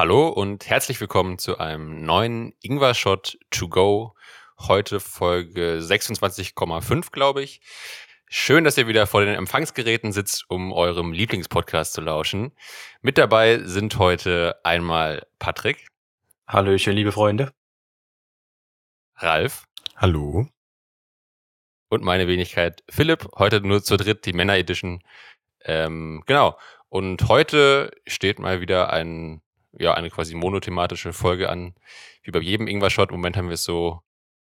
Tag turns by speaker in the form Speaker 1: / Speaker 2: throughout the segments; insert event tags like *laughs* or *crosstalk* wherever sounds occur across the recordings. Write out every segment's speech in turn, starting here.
Speaker 1: Hallo und herzlich willkommen zu einem neuen Ingwer Shot to go. Heute Folge 26,5, glaube ich. Schön, dass ihr wieder vor den Empfangsgeräten sitzt, um eurem Lieblingspodcast zu lauschen. Mit dabei sind heute einmal Patrick.
Speaker 2: Hallöchen, liebe Freunde.
Speaker 1: Ralf.
Speaker 3: Hallo.
Speaker 1: Und meine Wenigkeit Philipp. Heute nur zur dritt, die Männer Edition. Ähm, genau. Und heute steht mal wieder ein ja, eine quasi monothematische Folge an, wie bei jedem Ingwer-Shot. Im Moment haben wir es so,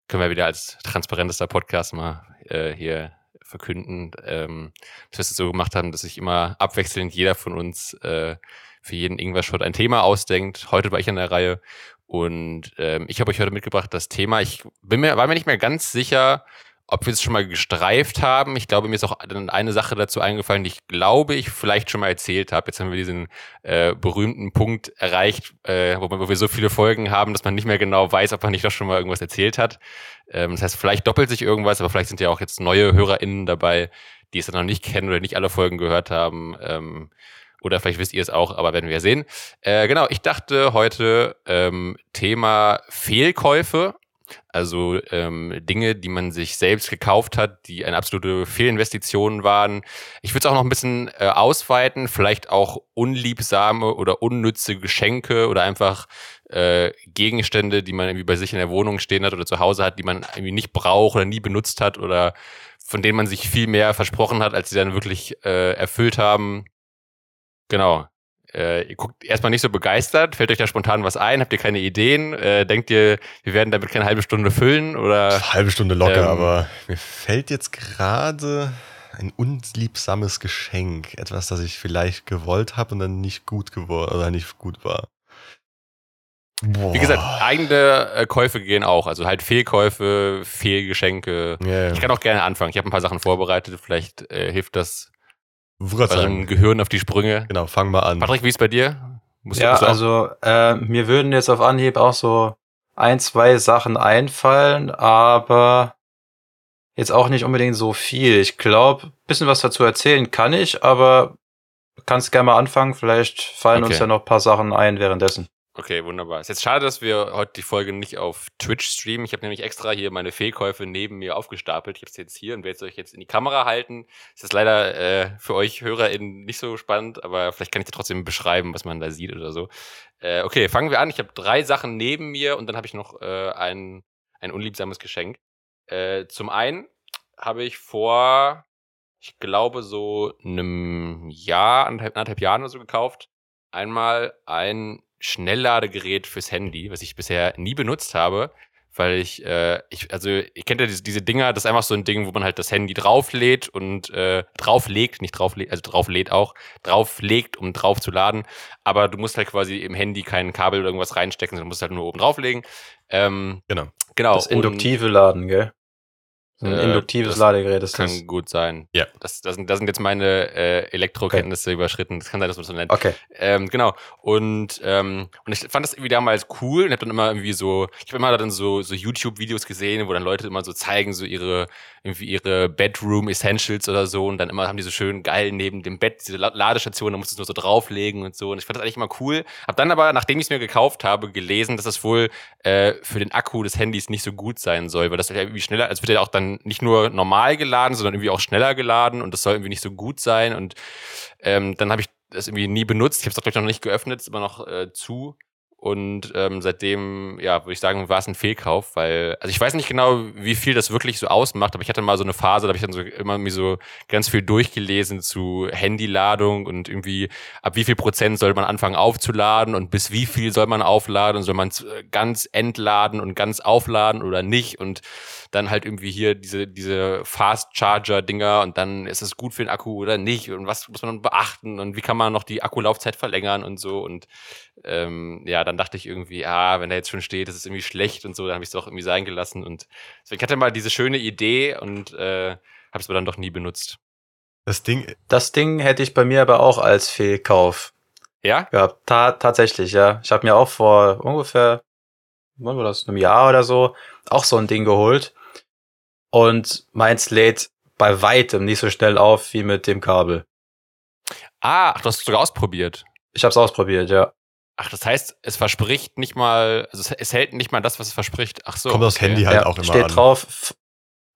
Speaker 1: können wir wieder als transparentester Podcast mal äh, hier verkünden, ähm, dass wir es so gemacht haben, dass sich immer abwechselnd jeder von uns äh, für jeden Ingwer-Shot ein Thema ausdenkt. Heute war ich an der Reihe und ähm, ich habe euch heute mitgebracht das Thema. Ich bin mir, war mir nicht mehr ganz sicher, ob wir es schon mal gestreift haben. Ich glaube, mir ist auch eine Sache dazu eingefallen, die ich glaube, ich vielleicht schon mal erzählt habe. Jetzt haben wir diesen äh, berühmten Punkt erreicht, äh, wo, wo, wir so viele Folgen haben, dass man nicht mehr genau weiß, ob man nicht doch schon mal irgendwas erzählt hat. Ähm, das heißt, vielleicht doppelt sich irgendwas, aber vielleicht sind ja auch jetzt neue HörerInnen dabei, die es dann noch nicht kennen oder nicht alle Folgen gehört haben. Ähm, oder vielleicht wisst ihr es auch, aber werden wir sehen. Äh, genau, ich dachte heute ähm, Thema Fehlkäufe also ähm, Dinge, die man sich selbst gekauft hat, die eine absolute Fehlinvestition waren. Ich würde es auch noch ein bisschen äh, ausweiten, vielleicht auch unliebsame oder unnütze Geschenke oder einfach äh, Gegenstände, die man irgendwie bei sich in der Wohnung stehen hat oder zu Hause hat, die man irgendwie nicht braucht oder nie benutzt hat oder von denen man sich viel mehr versprochen hat, als sie dann wirklich äh, erfüllt haben. Genau. Äh, ihr guckt erstmal nicht so begeistert. Fällt euch da spontan was ein? Habt ihr keine Ideen? Äh, denkt ihr, wir werden damit keine halbe Stunde füllen? Oder,
Speaker 3: halbe Stunde locker, ähm, aber mir fällt jetzt gerade ein unliebsames Geschenk. Etwas, das ich vielleicht gewollt habe und dann nicht gut geworden oder nicht gut war.
Speaker 1: Boah. Wie gesagt, eigene äh, Käufe gehen auch. Also halt Fehlkäufe, Fehlgeschenke. Yeah. Ich kann auch gerne anfangen. Ich habe ein paar Sachen vorbereitet. Vielleicht äh, hilft das eurem Gehirn auf die Sprünge.
Speaker 3: Genau, fang mal an.
Speaker 1: Patrick, wie ist bei dir?
Speaker 2: Musst ja, also äh, mir würden jetzt auf Anhieb auch so ein, zwei Sachen einfallen, aber jetzt auch nicht unbedingt so viel. Ich glaube, bisschen was dazu erzählen kann ich, aber kannst gerne mal anfangen. Vielleicht fallen okay. uns ja noch ein paar Sachen ein währenddessen.
Speaker 1: Okay, wunderbar. Ist jetzt schade, dass wir heute die Folge nicht auf Twitch streamen. Ich habe nämlich extra hier meine Fehlkäufe neben mir aufgestapelt. Ich habe es jetzt hier und werde es euch jetzt in die Kamera halten. Ist leider äh, für euch HörerInnen nicht so spannend, aber vielleicht kann ich dir trotzdem beschreiben, was man da sieht oder so. Äh, okay, fangen wir an. Ich habe drei Sachen neben mir und dann habe ich noch äh, ein, ein unliebsames Geschenk. Äh, zum einen habe ich vor, ich glaube, so einem Jahr, anderthalb, anderthalb Jahren oder so gekauft. Einmal ein Schnellladegerät fürs Handy, was ich bisher nie benutzt habe, weil ich, äh, ich also ich kennt ja diese, diese Dinger, das ist einfach so ein Ding, wo man halt das Handy drauflädt und äh, drauflegt, nicht drauflädt, also drauflädt auch, drauflegt, um drauf zu laden, aber du musst halt quasi im Handy kein Kabel oder irgendwas reinstecken, sondern musst halt nur oben drauflegen.
Speaker 2: Ähm, genau. Genau. Das induktive Laden, gell?
Speaker 1: Ein äh, induktives Ladegerät ist kann das. Kann gut sein. Ja. Das, das, sind, das sind jetzt meine äh, Elektrokenntnisse okay. überschritten. Das kann sein, dass man das so nennt.
Speaker 2: Okay.
Speaker 1: Ähm, genau. Und, ähm, und ich fand das irgendwie damals cool und hab dann immer irgendwie so, ich habe immer dann so, so YouTube-Videos gesehen, wo dann Leute immer so zeigen, so ihre, irgendwie ihre Bedroom Essentials oder so und dann immer haben die so schön geil neben dem Bett diese Ladestation, da musst du es nur so drauflegen und so. Und ich fand das eigentlich immer cool. Hab dann aber, nachdem ich es mir gekauft habe, gelesen, dass das wohl äh, für den Akku des Handys nicht so gut sein soll, weil das ja irgendwie schneller, als wird ja auch dann nicht nur normal geladen, sondern irgendwie auch schneller geladen und das soll irgendwie nicht so gut sein. Und ähm, dann habe ich das irgendwie nie benutzt. Ich habe es auch gleich noch nicht geöffnet, ist immer noch äh, zu. Und ähm, seitdem, ja, würde ich sagen, war es ein Fehlkauf, weil, also ich weiß nicht genau, wie viel das wirklich so ausmacht, aber ich hatte mal so eine Phase, da habe ich dann so immer mir so ganz viel durchgelesen zu Handyladung und irgendwie ab wie viel Prozent soll man anfangen aufzuladen und bis wie viel soll man aufladen soll man ganz entladen und ganz aufladen oder nicht und dann halt irgendwie hier diese, diese Fast Charger Dinger und dann ist es gut für den Akku oder nicht und was muss man beachten und wie kann man noch die Akkulaufzeit verlängern und so und ähm, ja, dann dachte ich irgendwie, ah, wenn da jetzt schon steht, das ist irgendwie schlecht und so, dann habe ich es doch irgendwie sein gelassen und deswegen hatte mal diese schöne Idee und äh, habe es aber dann doch nie benutzt.
Speaker 3: Das Ding,
Speaker 2: Das Ding hätte ich bei mir aber auch als Fehlkauf
Speaker 1: Ja?
Speaker 2: gehabt. Ta tatsächlich, ja. Ich habe mir auch vor ungefähr, wann war das, einem Jahr oder so, auch so ein Ding geholt. Und meins lädt bei weitem nicht so schnell auf wie mit dem Kabel.
Speaker 1: Ah, ach, du hast es sogar ausprobiert.
Speaker 2: Ich habe es ausprobiert, ja.
Speaker 1: Ach, das heißt, es verspricht nicht mal, also es, hält nicht mal das, was es verspricht. Ach so.
Speaker 3: kommt aufs
Speaker 1: okay.
Speaker 3: Handy halt
Speaker 2: ja,
Speaker 3: auch immer
Speaker 2: steht
Speaker 3: an.
Speaker 2: drauf,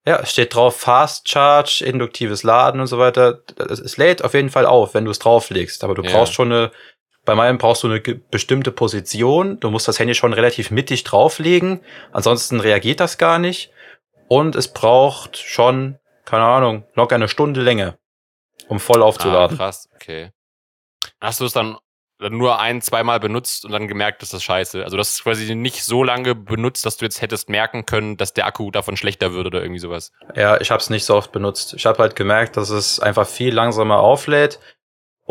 Speaker 2: ja, es steht drauf Fast Charge, induktives Laden und so weiter. Es, es lädt auf jeden Fall auf, wenn du es drauflegst. Aber du
Speaker 1: Ja.
Speaker 2: brauchst schon eine, bei meinem brauchst du eine bestimmte Position. Du musst das Handy schon relativ mittig drauflegen. Ansonsten reagiert das gar nicht. Und es braucht schon, keine Ahnung, locker eine Stunde Länge, um voll
Speaker 1: Ah,
Speaker 2: aufzuladen.
Speaker 1: krass, okay. Hast du es dann nur ein, zweimal benutzt und dann gemerkt, dass das scheiße. Also hast es quasi nicht so lange benutzt, dass du jetzt hättest merken können, dass der Akku davon schlechter wird oder irgendwie sowas.
Speaker 2: Ja, ich habe es nicht so oft benutzt. Ich habe halt gemerkt, dass es einfach viel langsamer auflädt.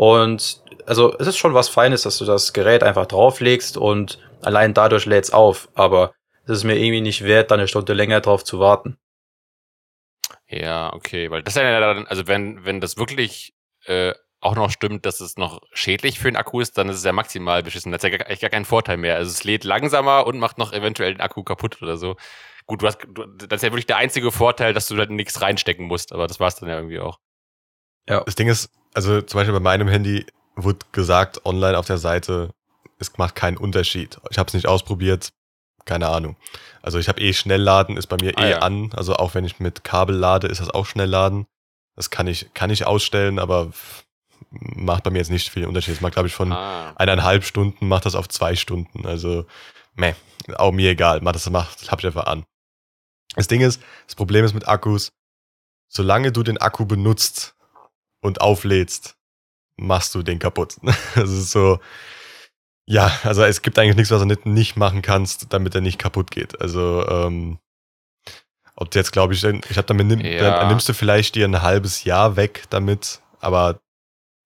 Speaker 2: Und also es ist schon was Feines, dass du das Gerät einfach drauflegst und allein dadurch lädt's auf. Aber es ist mir irgendwie nicht wert, da eine Stunde länger drauf zu warten.
Speaker 1: Ja, okay, weil das ist ja dann, also wenn, wenn das wirklich äh, auch noch stimmt, dass es noch schädlich für den Akku ist, dann ist es ja maximal beschissen. Das ist ja gar, gar kein Vorteil mehr. Also es lädt langsamer und macht noch eventuell den Akku kaputt oder so. Gut, du hast, du, das ist ja wirklich der einzige Vorteil, dass du da nichts reinstecken musst, aber das war's dann ja irgendwie auch.
Speaker 3: Das Ding ist, also zum Beispiel bei meinem Handy wurde gesagt online auf der Seite, es macht keinen Unterschied. Ich habe es nicht ausprobiert, keine Ahnung. Also ich habe eh Schnellladen, ist bei mir
Speaker 1: Ah,
Speaker 3: eh
Speaker 1: ja.
Speaker 3: an. Also auch wenn ich mit Kabel lade, ist das auch Schnellladen. Das kann ich, kann ich ausstellen, aber macht bei mir jetzt nicht viel Unterschied. Es macht, glaube ich, von
Speaker 1: Ah,
Speaker 3: eineinhalb Stunden, macht das auf zwei Stunden. Also, meh, auch mir egal. Mach das macht, hab ich einfach an. Das Ding ist, das Problem ist mit Akkus, solange du den Akku benutzt und auflädst, machst du den kaputt. *laughs* Das ist so, ja, also es gibt eigentlich nichts, was du nicht, nicht machen kannst, damit er nicht kaputt geht. Also, ähm, ob du jetzt, glaube ich, ich habe damit, nimm,
Speaker 1: Ja.
Speaker 3: nimmst du vielleicht dir ein halbes Jahr weg damit, aber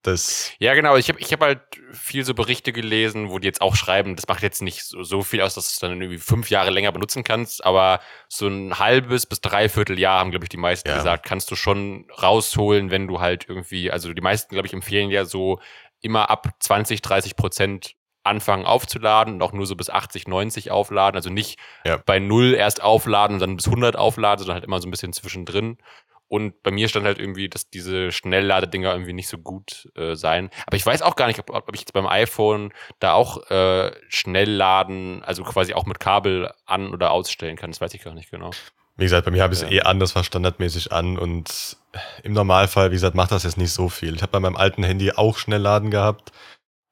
Speaker 3: das,
Speaker 1: Ja, genau. Ich habe ich hab halt viel so Berichte gelesen, wo die jetzt auch schreiben, das macht jetzt nicht so, so viel aus, dass du es dann irgendwie fünf Jahre länger benutzen kannst, aber so ein halbes bis dreiviertel Jahr haben, glaube ich, die meisten
Speaker 3: Ja.
Speaker 1: gesagt, kannst du schon rausholen, wenn du halt irgendwie, also die meisten, glaube ich, empfehlen ja so immer ab 20, 30 Prozent anfangen aufzuladen und auch nur so bis 80, 90 aufladen. Also nicht
Speaker 3: Ja.
Speaker 1: bei null erst aufladen und dann bis 100 aufladen, sondern halt immer so ein bisschen zwischendrin. Und bei mir stand halt irgendwie, dass diese Schnellladedinger irgendwie nicht so gut äh, seien. Aber ich weiß auch gar nicht, ob, ob ich jetzt beim iPhone da auch äh, Schnellladen, also quasi auch mit Kabel an- oder ausstellen kann. Das weiß ich gar nicht genau.
Speaker 3: Wie gesagt, bei mir habe ich es
Speaker 1: Ja.
Speaker 3: eh an, das war standardmäßig an und im Normalfall, wie gesagt, macht das jetzt nicht so viel. Ich habe bei meinem alten Handy auch Schnellladen gehabt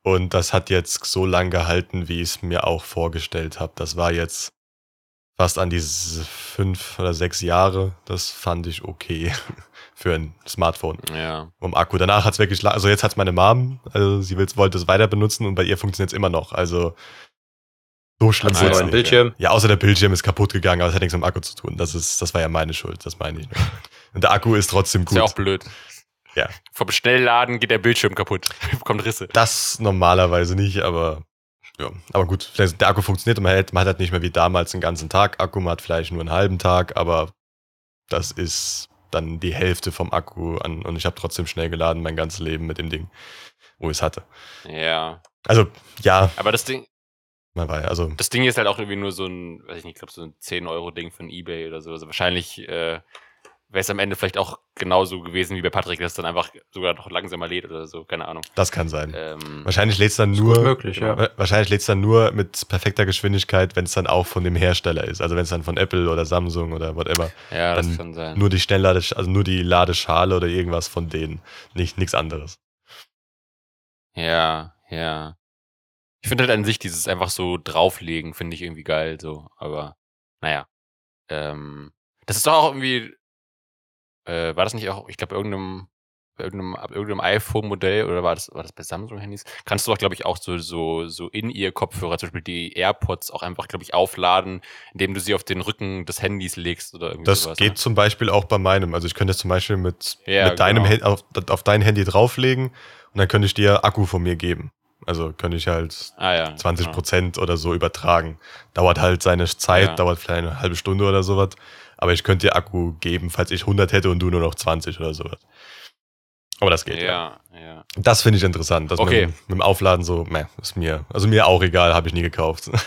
Speaker 3: und das hat jetzt so lang gehalten, wie ich es mir auch vorgestellt habe. Das war jetzt fast an diese fünf oder sechs Jahre. Das fand ich okay *laughs* für ein Smartphone
Speaker 1: Ja.
Speaker 3: um Akku. Danach hat es wirklich, also jetzt hat meine Mom, also sie will, wollte es weiter benutzen und bei ihr funktioniert es immer noch. Also so schlimm
Speaker 2: neuen
Speaker 3: nicht.
Speaker 2: Bildschirm?
Speaker 3: Ja, außer der Bildschirm ist kaputt gegangen, aber das hat nichts mit dem Akku zu tun. Das ist, das war ja meine Schuld, das meine ich. Nur. *laughs* Und der Akku ist trotzdem
Speaker 1: Ist
Speaker 3: gut.
Speaker 1: ja auch blöd.
Speaker 3: Ja.
Speaker 1: Vom Schnellladen geht der Bildschirm kaputt. *laughs* Bekommt Risse.
Speaker 3: das normalerweise nicht, aber ja. Aber gut, vielleicht der Akku funktioniert und man hat, man hat halt nicht mehr wie damals einen ganzen Tag Akku, man hat vielleicht nur einen halben Tag, aber das ist dann die Hälfte vom Akku an und ich habe trotzdem schnell geladen mein ganzes Leben mit dem Ding, wo ich es hatte.
Speaker 1: Ja.
Speaker 3: Also ja,
Speaker 1: Aber das Ding,
Speaker 3: man war ja, also
Speaker 1: das Ding ist halt auch irgendwie nur so ein, weiß ich nicht, ich glaube so ein 10-Euro-Ding von Ebay oder so. Also wahrscheinlich äh, wäre es am Ende vielleicht auch genauso gewesen wie bei Patrick, dass es dann einfach sogar noch langsamer lädt oder so. Keine Ahnung.
Speaker 3: das kann sein.
Speaker 1: Ähm,
Speaker 3: Wahrscheinlich lädt es dann nur
Speaker 2: möglich, ja.
Speaker 3: Wa- Wahrscheinlich lädt es dann nur mit perfekter Geschwindigkeit, wenn es dann auch von dem Hersteller ist. Also wenn es dann von Apple oder Samsung oder whatever.
Speaker 1: ja, das kann sein.
Speaker 3: Nur die Schnelllade, also nur die Ladeschale oder irgendwas von denen. Nicht nichts anderes.
Speaker 1: Ja, ja. Ich finde halt an sich dieses einfach so drauflegen, finde ich irgendwie geil, so. Aber, naja. Ähm, das ist doch auch irgendwie, äh, war das nicht auch, ich glaube, irgendeinem irgendeinem, ab irgendeinem iPhone-Modell oder war das, war das bei Samsung-Handys? Kannst du auch, glaube ich, auch so, so, so in ihr Kopfhörer, zum Beispiel die AirPods, auch einfach, glaube ich, aufladen, indem du sie auf den Rücken des Handys legst oder irgendwie
Speaker 3: Das
Speaker 1: sowas.
Speaker 3: geht
Speaker 1: ne?
Speaker 3: zum Beispiel auch bei meinem. Also ich könnte jetzt zum Beispiel mit,
Speaker 1: Ja,
Speaker 3: mit deinem
Speaker 1: genau.
Speaker 3: Auf, auf dein Handy drauflegen und dann könnte ich dir Akku von mir geben. Also könnte ich halt
Speaker 1: Ah ja.
Speaker 3: 20
Speaker 1: genau.
Speaker 3: Prozent oder so übertragen. Dauert halt seine Zeit,
Speaker 1: Ja.
Speaker 3: dauert vielleicht eine halbe Stunde oder sowas. Aber ich könnte dir Akku geben, falls ich 100 hätte und du nur noch 20 oder sowas. Aber das geht, ja.
Speaker 1: Ja, ja.
Speaker 3: Das finde ich interessant. Das
Speaker 1: Okay.
Speaker 3: mit, mit dem Aufladen so, meh, ist mir, also mir auch egal, habe ich nie gekauft. *laughs*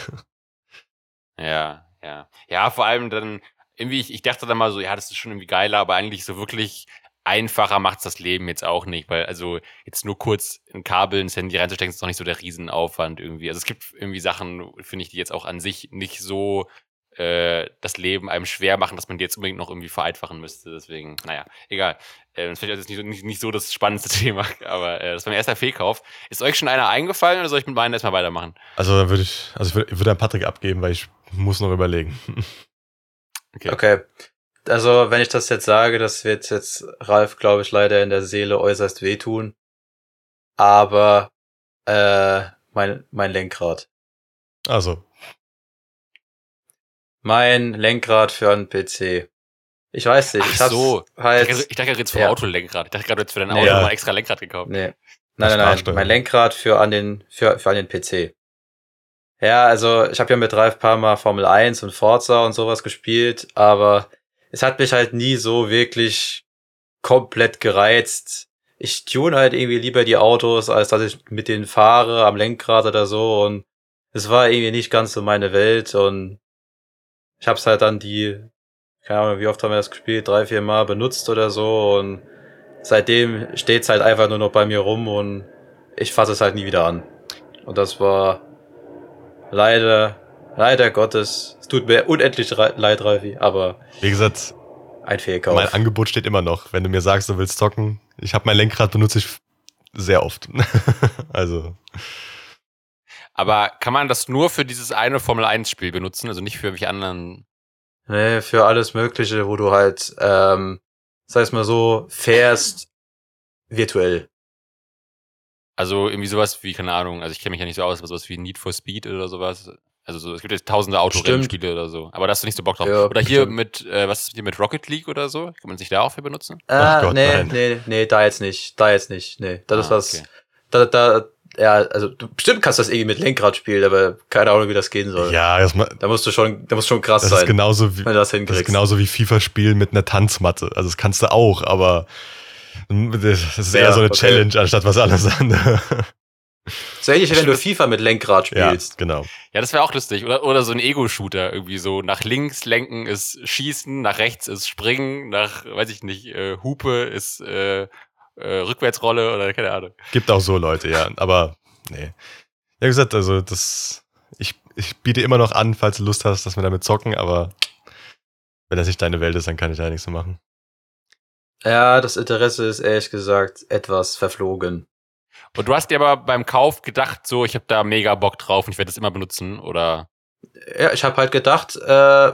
Speaker 1: Ja, ja. Ja, vor allem dann, irgendwie, ich, ich dachte dann mal so, ja, das ist schon irgendwie geiler, aber eigentlich so wirklich einfacher macht's das Leben jetzt auch nicht, weil also jetzt nur kurz ein Kabel ins Handy reinzustecken, ist doch nicht so der Riesenaufwand irgendwie. Also es gibt irgendwie Sachen, finde ich, die jetzt auch an sich nicht so äh, das Leben einem schwer machen, dass man die jetzt unbedingt noch irgendwie vereinfachen müsste. Deswegen, naja, egal. Äh, das ist vielleicht jetzt nicht, so- nicht, nicht so das spannendste *laughs* Thema, aber äh, das ist mein erster Fehlkauf. Ist euch schon einer eingefallen oder soll ich mit meinen erstmal weitermachen?
Speaker 3: Also dann würde ich, also ich würde, ich würde an Patrick abgeben, weil ich muss noch überlegen. *laughs*
Speaker 1: Okay.
Speaker 2: Okay. Also, wenn ich das jetzt sage, das wird jetzt Ralf, glaube ich, leider in der Seele äußerst wehtun. Aber äh, mein, mein Lenkrad.
Speaker 3: Also,
Speaker 2: Mein Lenkrad für einen PC. Ich weiß nicht,
Speaker 1: Ach
Speaker 2: ich
Speaker 1: so. Ich
Speaker 2: halt.
Speaker 1: dachte, ich dachte gerade jetzt vom
Speaker 2: Ja.
Speaker 1: Autolenkrad. Ich dachte gerade jetzt für dein
Speaker 2: Nee.
Speaker 1: Auto
Speaker 3: Ja.
Speaker 1: mal extra Lenkrad gekauft.
Speaker 2: Nee. Nein, nein, nein. Mein Lenkrad für an den, für, für an den PC. Ja, also ich habe ja mit Ralf paar Mal Formel 1 und Forza und sowas gespielt, aber es hat mich halt nie so wirklich komplett gereizt. Ich tune halt irgendwie lieber die Autos, als dass ich mit denen fahre am Lenkrad oder so und es war irgendwie nicht ganz so meine Welt und ich hab's halt dann die, keine Ahnung, wie oft haben wir das gespielt, drei, vier Mal benutzt oder so und seitdem steht's halt einfach nur noch bei mir rum und ich fasse es halt nie wieder an. Und das war leider, leider Gottes, es tut mir unendlich leid, Ralfi, aber
Speaker 3: wie gesagt,
Speaker 2: ein Fehlkauf.
Speaker 3: mein Angebot steht immer noch. Wenn du mir sagst, du willst zocken, ich habe mein Lenkrad benutze ich sehr oft. *laughs* also,
Speaker 1: Aber kann man das nur für dieses eine Formel-1-Spiel benutzen, also nicht für welche anderen?
Speaker 2: Nee, für alles Mögliche, wo du halt, ähm, sag ich mal so, fährst virtuell.
Speaker 1: Also irgendwie sowas wie, keine Ahnung, also ich kenne mich ja nicht so aus, aber sowas wie Need for Speed oder sowas. Also so, es gibt jetzt tausende Autorennspiele oder so. Aber da hast du nicht so Bock drauf.
Speaker 2: Ja,
Speaker 1: oder hier
Speaker 2: stimmt.
Speaker 1: mit, äh, was ist hier mit Rocket League oder so? Kann man sich da auch für benutzen?
Speaker 2: Ah,
Speaker 3: Gott,
Speaker 2: nee,
Speaker 3: nein.
Speaker 2: nee, nee, da jetzt nicht, da jetzt nicht, nee. Das ist
Speaker 1: Ah,
Speaker 2: was,
Speaker 1: okay.
Speaker 2: da, da, ja, also du bestimmt kannst das irgendwie mit Lenkrad spielen, aber keine Ahnung, wie das gehen soll.
Speaker 3: ja, das, ma-
Speaker 2: Da musst du schon, da musst schon krass
Speaker 3: das
Speaker 2: sein,
Speaker 3: ist genauso wie,
Speaker 2: wenn du das
Speaker 3: das
Speaker 2: hinkriegst.
Speaker 3: ist genauso wie FIFA spielen mit einer Tanzmatte. Also das kannst du auch, aber das ist eher
Speaker 2: Ja,
Speaker 3: so eine
Speaker 2: okay.
Speaker 3: Challenge anstatt was anderes *laughs* anderes.
Speaker 2: So ähnlich, wie wenn du FIFA mit Lenkrad
Speaker 3: ja,
Speaker 2: spielst.
Speaker 3: genau.
Speaker 1: Ja, das wäre auch lustig. Oder, oder so ein Ego-Shooter. Irgendwie so nach links lenken ist Schießen, nach rechts ist Springen, nach, weiß ich nicht, äh, Hupe ist äh, äh, Rückwärtsrolle oder keine Ahnung.
Speaker 3: Gibt auch so Leute, ja. Aber nee. Ja, wie gesagt, also das. Ich, ich biete immer noch an, falls du Lust hast, dass wir damit zocken, aber wenn das nicht deine Welt ist, dann kann ich da nichts mehr machen.
Speaker 2: Ja, das Interesse ist ehrlich gesagt etwas verflogen.
Speaker 1: Und du hast dir aber beim Kauf gedacht, so, ich habe da mega Bock drauf und ich werde das immer benutzen, oder?
Speaker 2: Ja, ich habe halt gedacht, äh,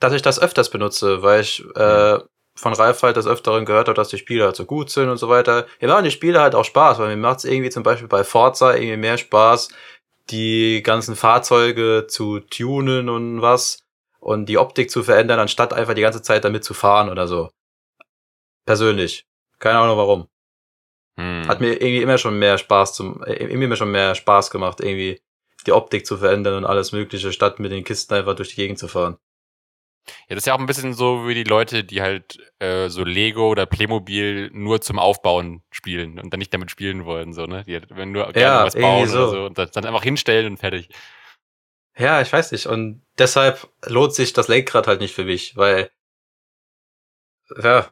Speaker 2: dass ich das öfters benutze, weil ich äh, von Ralf halt des Öfteren gehört habe, dass die Spiele halt so gut sind und so weiter. Mir machen die Spiele halt auch Spaß, weil mir macht es irgendwie zum Beispiel bei Forza irgendwie mehr Spaß, die ganzen Fahrzeuge zu tunen und was und die Optik zu verändern, anstatt einfach die ganze Zeit damit zu fahren oder so. Persönlich. Keine Ahnung warum.
Speaker 1: Hm.
Speaker 2: Hat mir irgendwie immer schon mehr Spaß zum, äh, irgendwie immer schon mehr Spaß gemacht, irgendwie die Optik zu verändern und alles Mögliche, statt mit den Kisten einfach durch die Gegend zu fahren.
Speaker 1: Ja, das ist ja auch ein bisschen so wie die Leute, die halt äh, so Lego oder Playmobil nur zum Aufbauen spielen und dann nicht damit spielen wollen, so, ne? Die halt, wenn nur gerne
Speaker 2: Ja,
Speaker 1: was bauen
Speaker 2: irgendwie
Speaker 1: oder
Speaker 2: so.
Speaker 1: so und das dann einfach hinstellen und fertig.
Speaker 2: Ja, ich weiß nicht. Und deshalb lohnt sich das Lenkrad halt nicht für mich, weil ja,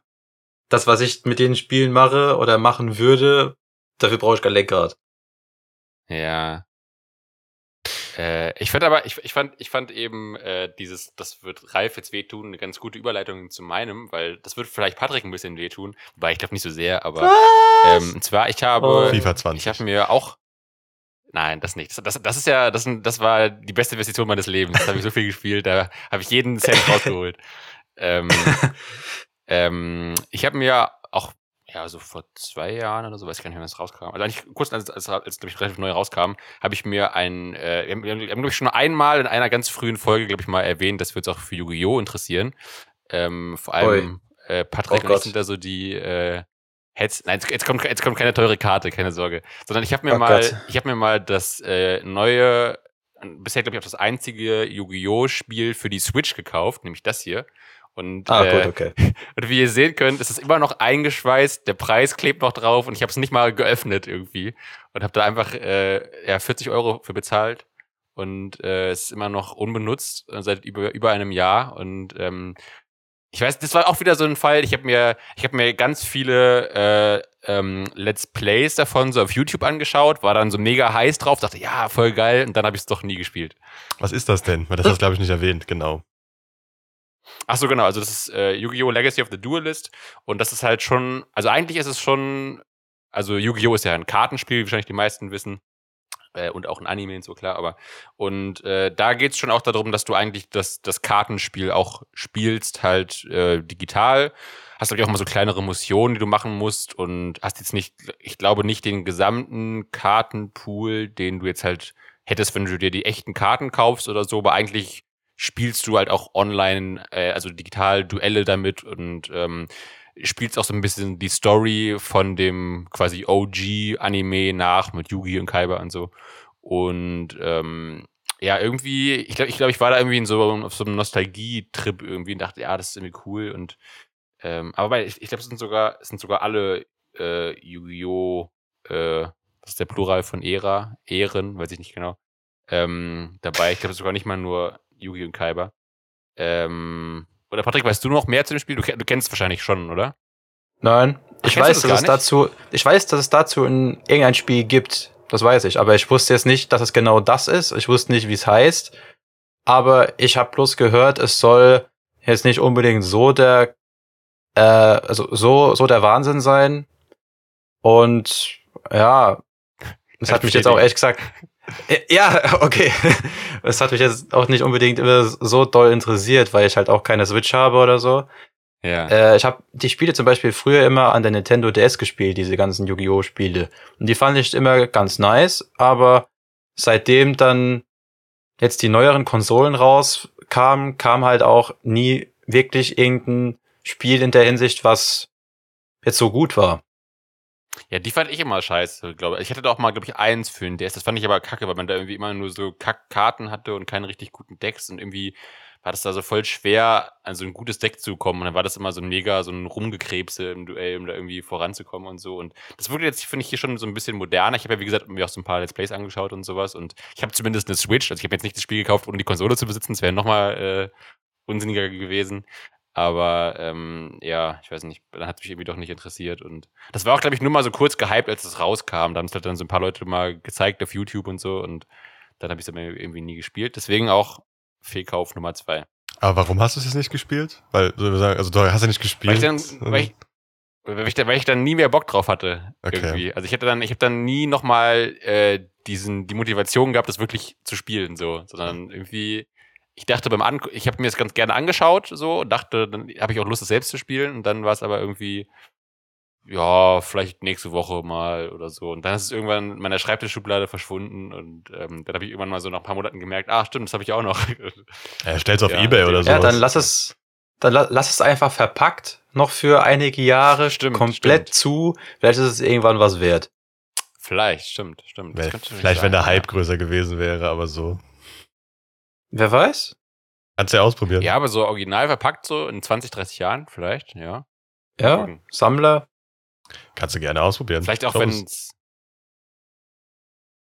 Speaker 2: das, was ich mit den Spielen mache oder machen würde, dafür brauche ich kein Lenkrad.
Speaker 1: Ja. Äh, ich fand aber, ich, ich fand, ich fand eben äh, dieses, das wird Ralf jetzt wehtun, eine ganz gute Überleitung zu meinem, weil das wird vielleicht Patrick ein bisschen wehtun, wobei ich glaube nicht so sehr, aber ähm, und zwar ich habe,
Speaker 2: Oh.
Speaker 3: FIFA 20.
Speaker 1: ich habe mir auch, nein, das nicht, das, das, das ist ja, das, das war die beste Investition meines Lebens, das habe ich so viel gespielt, da habe ich jeden Cent rausgeholt. *laughs* ähm, ähm, ich habe mir auch ja, so vor zwei Jahren oder so, weiß ich gar nicht, wann das rauskam. Also eigentlich kurz als, als, als, glaube ich, relativ neu rauskam, habe ich mir ein, äh, wir haben, haben glaube ich, schon einmal in einer ganz frühen Folge, glaube ich, mal erwähnt, dass wir uns auch für Yu-Gi-Oh! interessieren. Ähm, vor allem äh, Patrick
Speaker 2: Oh
Speaker 1: und ich sind da so die äh, Heads. Nein, jetzt, jetzt, kommt, jetzt kommt keine teure Karte, keine Sorge. Sondern ich habe mir
Speaker 2: Oh
Speaker 1: mal,
Speaker 2: Gott.
Speaker 1: ich habe mir mal das äh, neue, bisher glaube ich auch das einzige Yu-Gi-Oh! Spiel für die Switch gekauft, nämlich das hier. Und
Speaker 2: Ah,
Speaker 1: äh,
Speaker 2: gut, okay. *laughs*
Speaker 1: und wie ihr sehen könnt, ist es immer noch eingeschweißt, der Preis klebt noch drauf und ich habe es nicht mal geöffnet irgendwie und habe da einfach äh, ja, 40 Euro für bezahlt und äh, es ist immer noch unbenutzt äh, seit über, über einem Jahr und ähm, ich weiß, das war auch wieder so ein Fall. Ich habe mir, ich habe mir ganz viele äh, ähm, Let's Plays davon so auf YouTube angeschaut, war dann so mega heiß drauf, dachte ja voll geil und dann habe ich es doch nie gespielt.
Speaker 3: Was ist das denn? Weil das hast du, glaube ich, nicht erwähnt, genau.
Speaker 1: Ach so, genau. Also das ist äh, Yu-Gi-Oh! Legacy of the Duelist. Und das ist halt schon, also eigentlich ist es schon, also Yu-Gi-Oh! ist ja ein Kartenspiel, wie wahrscheinlich die meisten wissen. Äh, und auch ein Anime und so, klar. Aber und äh, da geht's schon auch darum, dass du eigentlich das, das Kartenspiel auch spielst, halt äh, digital. Hast natürlich auch mal so kleinere Missionen, die du machen musst und hast jetzt nicht, ich glaube, nicht den gesamten Kartenpool, den du jetzt halt hättest, wenn du dir die echten Karten kaufst oder so, aber eigentlich spielst du halt auch online, äh, also digital Duelle damit und ähm, spielst auch so ein bisschen die Story von dem quasi OG-Anime nach mit Yugi und Kaiba und so. Und ähm, ja, irgendwie, ich glaube, ich, glaub, ich war da irgendwie in so, auf so einem Nostalgie-Trip irgendwie und dachte, ja, das ist irgendwie cool. Und ähm, aber ich, ich glaube, es sind sogar, es sind sogar alle äh, Yu-Gi-Oh! Äh, das ist der Plural von Ära, Ehren, weiß ich nicht genau, ähm, dabei. Ich glaube sogar nicht mal nur Yugi und Kaiba. Ähm, oder Patrick, weißt du noch mehr zu dem Spiel? Du, du kennst es wahrscheinlich schon, oder?
Speaker 2: Nein, ich weiß,
Speaker 1: das
Speaker 2: dass es dazu, ich weiß, dass es dazu in irgendein Spiel gibt. Das weiß ich. Aber ich wusste jetzt nicht, dass es genau das ist. Ich wusste nicht, wie es heißt. Aber ich habe bloß gehört, es soll jetzt nicht unbedingt so der, äh, also so, so der Wahnsinn sein. Und ja, *laughs* das hat
Speaker 1: ich
Speaker 2: mich jetzt auch ehrlich gesagt. Ja, *laughs* okay. Es hat mich jetzt auch nicht unbedingt immer so doll interessiert, weil ich halt auch keine Switch habe oder so.
Speaker 1: Ja.
Speaker 2: Äh, ich habe die Spiele zum Beispiel früher immer an der Nintendo DS gespielt, diese ganzen Yu-Gi-Oh! Spiele. Und die fand ich immer ganz nice, aber seitdem dann jetzt die neueren Konsolen rauskamen, kam halt auch nie wirklich irgendein Spiel in der Hinsicht, was jetzt so gut war.
Speaker 1: Ja, die fand ich immer scheiße, glaube ich. Ich hatte da auch mal, glaube ich, eins für den DS. Das fand ich aber kacke, weil man da irgendwie immer nur so Kack-Karten hatte und keine richtig guten Decks und irgendwie war das da so voll schwer, an so ein gutes Deck zu kommen. Und dann war das immer so ein mega, so ein Rumgekrebse im Duell, um da irgendwie voranzukommen und so. Und das wurde jetzt, finde ich, hier schon so ein bisschen moderner. Ich habe ja, wie gesagt, mir auch so ein paar Let's Plays angeschaut und sowas. Und ich habe zumindest eine Switch. Also ich habe jetzt nicht das Spiel gekauft, ohne die Konsole zu besitzen. Das wäre nochmal äh, unsinniger gewesen. Aber ähm, ja, ich weiß nicht, dann hat es mich irgendwie doch nicht interessiert. Und das war auch, glaube ich, nur mal so kurz gehypt, als es rauskam. Da haben es halt dann so ein paar Leute mal gezeigt auf YouTube und so. Und dann habe ich es aber irgendwie nie gespielt. Deswegen auch Fehlkauf Nummer zwei.
Speaker 3: Aber warum hast du es jetzt nicht gespielt? Weil, also du hast ja nicht gespielt.
Speaker 1: Weil ich, dann, weil, ich, weil, ich, weil ich dann nie mehr Bock drauf hatte.
Speaker 3: Okay.
Speaker 1: Irgendwie. Also ich hätte dann, ich habe dann nie nochmal äh, diesen, die Motivation gehabt, das wirklich zu spielen, so, sondern irgendwie, ich dachte beim An ich habe mir das ganz gerne angeschaut, so, und dachte, dann habe ich auch Lust, das selbst zu spielen. Und dann war es aber irgendwie, ja, vielleicht nächste Woche mal oder so. Und dann ist es irgendwann in meiner Schreibtischschublade verschwunden und ähm, dann habe ich irgendwann mal so nach ein paar Monaten gemerkt, ah, stimmt, das habe ich auch noch.
Speaker 3: ja, stell's auf
Speaker 1: Ja,
Speaker 3: Ebay oder so.
Speaker 2: Ja, dann lass es, dann la lass es einfach verpackt noch für einige Jahre
Speaker 1: Stimmt,
Speaker 2: komplett
Speaker 1: stimmt.
Speaker 2: zu. Vielleicht ist es irgendwann was wert.
Speaker 1: Vielleicht, stimmt, stimmt. Natürlich
Speaker 3: vielleicht, wenn der Hype
Speaker 1: ja.
Speaker 3: größer gewesen wäre, aber so.
Speaker 2: Wer weiß?
Speaker 3: Kannst du ja ausprobieren.
Speaker 1: Ja, aber so original verpackt, so in 20, 30 Jahren vielleicht, ja.
Speaker 2: Ja,
Speaker 1: gucken.
Speaker 2: Sammler.
Speaker 3: Kannst du gerne ausprobieren.
Speaker 1: Vielleicht auch, wenn es.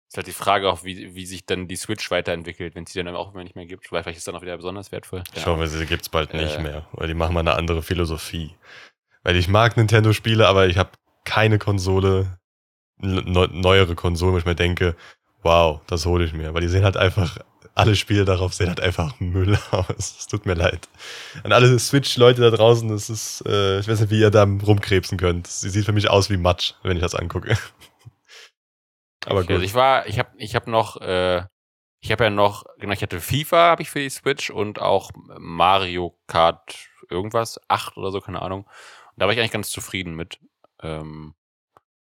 Speaker 1: Ist halt die Frage auch, wie, wie sich dann die Switch weiterentwickelt, wenn es die dann auch immer nicht mehr gibt. Weil vielleicht ist dann auch wieder besonders wertvoll.
Speaker 3: Ich hoffe, sie gibt's bald nicht
Speaker 1: Äh.
Speaker 3: mehr. Weil die machen mal eine andere Philosophie. Weil ich mag Nintendo-Spiele, aber ich habe keine Konsole, ne neuere Konsolen, wo ich mir denke, wow, das hole ich mir. Weil die sehen halt einfach, alle Spiele darauf sehen halt einfach Müll aus. *laughs* Es tut mir leid. An alle Switch-Leute da draußen, das ist, äh, ich weiß nicht, wie ihr da rumkrebsen könnt. Sie sieht für mich aus wie Matsch, wenn ich das angucke. *laughs* aber
Speaker 1: Okay, Also
Speaker 3: gut.
Speaker 1: ich war, ich habe ich hab noch, äh, ich habe ja noch, genau, ich hatte FIFA, habe ich für die Switch und auch Mario Kart irgendwas, 8 oder so, keine Ahnung. Und da war ich eigentlich ganz zufrieden mit. Ähm,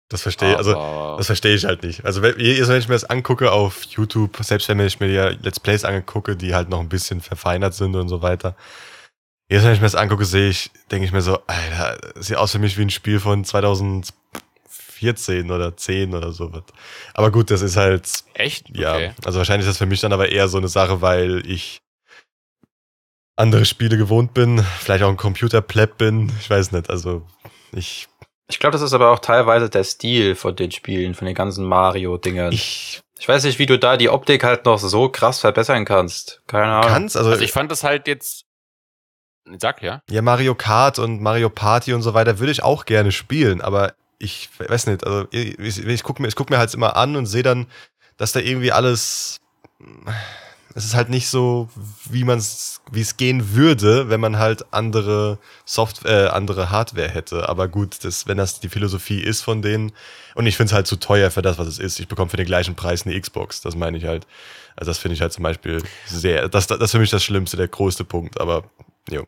Speaker 3: Das verstehe also das verstehe ich halt nicht. Also wenn, Mal, wenn ich mir das angucke auf YouTube, selbst wenn ich mir die Let's Plays angucke, die halt noch ein bisschen verfeinert sind und so weiter. Mal, wenn ich mir das angucke, sehe ich, denke ich mir so, Alter, sieht aus für mich wie ein Spiel von 2014 oder 10 oder sowas. Aber gut, das ist halt,
Speaker 1: Echt?
Speaker 3: ja,
Speaker 1: Okay.
Speaker 3: also wahrscheinlich ist das für mich dann aber eher so eine Sache, weil ich andere Spiele gewohnt bin, vielleicht auch ein Computer-Pleb bin, ich weiß nicht, also ich,
Speaker 2: Ich glaube, das ist aber auch teilweise der Stil von den Spielen, von den ganzen Mario-Dingern. Ich,
Speaker 3: ich
Speaker 2: weiß nicht, wie du da die Optik halt noch so krass verbessern kannst. Keine Ahnung.
Speaker 3: kann's, also,
Speaker 1: Also ich fand das halt jetzt. Sag ja.
Speaker 3: ja, Mario Kart und Mario Party und so weiter würde ich auch gerne spielen, aber ich weiß nicht, also ich, ich, ich gucke mir, ich guck mir halt immer an und sehe dann, dass da irgendwie alles, es ist halt nicht so, wie man es, wie es gehen würde, wenn man halt andere Software, äh, andere Hardware hätte. Aber gut, das, wenn das die Philosophie ist von denen, und ich finde es halt zu teuer für das, was es ist. Ich bekomme für den gleichen Preis eine Xbox. Das meine ich halt. Also das finde ich halt zum Beispiel sehr, das, das ist für mich das Schlimmste, der größte Punkt. Aber jo.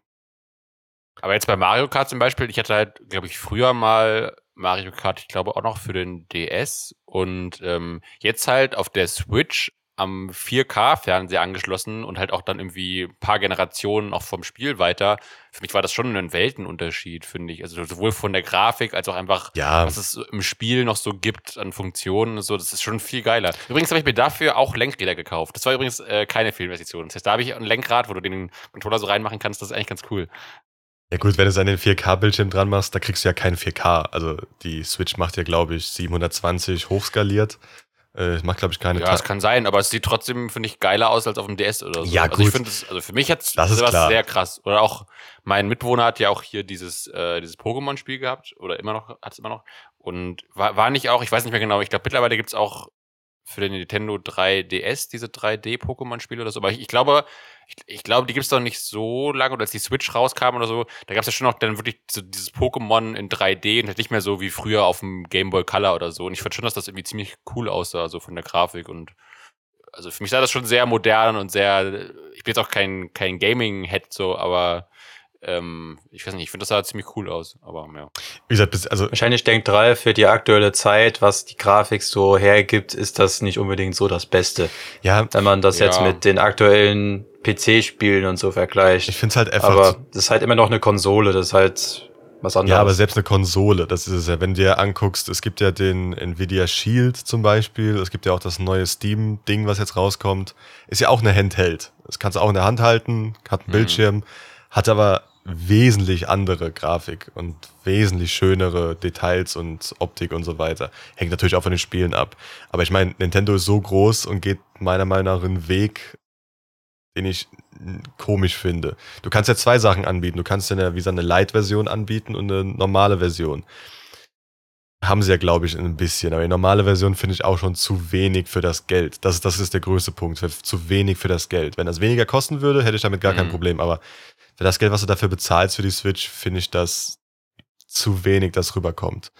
Speaker 1: Aber jetzt bei Mario Kart zum Beispiel, ich hatte halt, glaube ich, früher mal Mario Kart, ich glaube auch noch für den DS und ähm, jetzt halt auf der Switch am 4K-Fernseher angeschlossen und halt auch dann irgendwie ein paar Generationen auch vom Spiel weiter. Für mich war das schon ein Weltenunterschied, finde ich. Also sowohl von der Grafik als auch einfach,
Speaker 3: Ja.
Speaker 1: was es im Spiel noch so gibt an Funktionen und so. Das ist schon viel geiler. Übrigens habe ich mir dafür auch Lenkräder gekauft. Das war übrigens äh, keine Fehlinvestition. Das heißt, da habe ich ein Lenkrad, wo du den Controller so reinmachen kannst. Das ist eigentlich ganz cool.
Speaker 3: Ja gut, wenn du es an den 4K-Bildschirm dran machst, da kriegst du ja kein 4K. Also die Switch macht ja, glaube ich, 720 hochskaliert. Äh, macht, glaube ich, keine
Speaker 1: Ja, es kann sein, aber es sieht trotzdem, finde ich, geiler aus als auf dem DS oder so.
Speaker 3: Ja,
Speaker 1: Also ich
Speaker 3: gut.
Speaker 1: finde es, also für mich jetzt
Speaker 3: Das ist klar.
Speaker 1: sehr krass. Oder auch mein Mitbewohner hat ja auch hier dieses, äh, dieses Pokémon-Spiel gehabt oder immer noch, hat es immer noch. Und war, war nicht auch, ich weiß nicht mehr genau, ich glaube mittlerweile gibt es auch für den Nintendo 3DS diese 3D-Pokémon-Spiele oder so. Aber ich, ich glaube, ich, ich glaube, die gibt es doch nicht so lange, oder als die Switch rauskam oder so, da gab es ja schon noch dann wirklich so dieses Pokémon in 3D und halt nicht mehr so wie früher auf dem Game Boy Color oder so. Und ich fand schon, dass das irgendwie ziemlich cool aussah, so von der Grafik und also für mich sah das schon sehr modern und sehr, ich bin jetzt auch kein, kein Gaming-Head so, aber ähm, ich weiß nicht, ich finde das sah ziemlich cool aus, aber ja.
Speaker 3: Wie gesagt, bis, also
Speaker 2: Wahrscheinlich denkt Ralf für die aktuelle Zeit, was die Grafik so hergibt, ist das nicht unbedingt so das Beste.
Speaker 3: ja,
Speaker 2: Wenn man das
Speaker 1: Ja.
Speaker 2: jetzt mit den aktuellen PC-Spielen und so vergleicht.
Speaker 3: ich finde es halt einfach.
Speaker 2: aber das ist halt immer noch eine Konsole, das ist halt was anderes.
Speaker 3: Ja, aber selbst eine Konsole, das ist es ja. Wenn du dir anguckst, es gibt ja den Nvidia Shield zum Beispiel, es gibt ja auch das neue Steam-Ding, was jetzt rauskommt, ist ja auch eine Handheld. Das kannst du auch in der Hand halten, hat einen
Speaker 1: Mhm.
Speaker 3: Bildschirm, hat aber wesentlich andere Grafik und wesentlich schönere Details und Optik und so weiter. Hängt natürlich auch von den Spielen ab. Aber ich meine, Nintendo ist so groß und geht meiner Meinung nach einen Weg, den ich komisch finde. Du kannst ja zwei Sachen anbieten. Du kannst ja eine, wie gesagt, eine Light-Version anbieten und eine normale Version. Haben sie ja, glaube ich, ein bisschen. Aber die normale Version finde ich auch schon zu wenig für das Geld. Das, das ist der größte Punkt. Zu wenig für das Geld. Wenn das weniger kosten würde, hätte ich damit gar kein
Speaker 1: Mhm.
Speaker 3: Problem. Aber für das Geld, was du dafür bezahlst für die Switch, finde ich das zu wenig, das rüberkommt.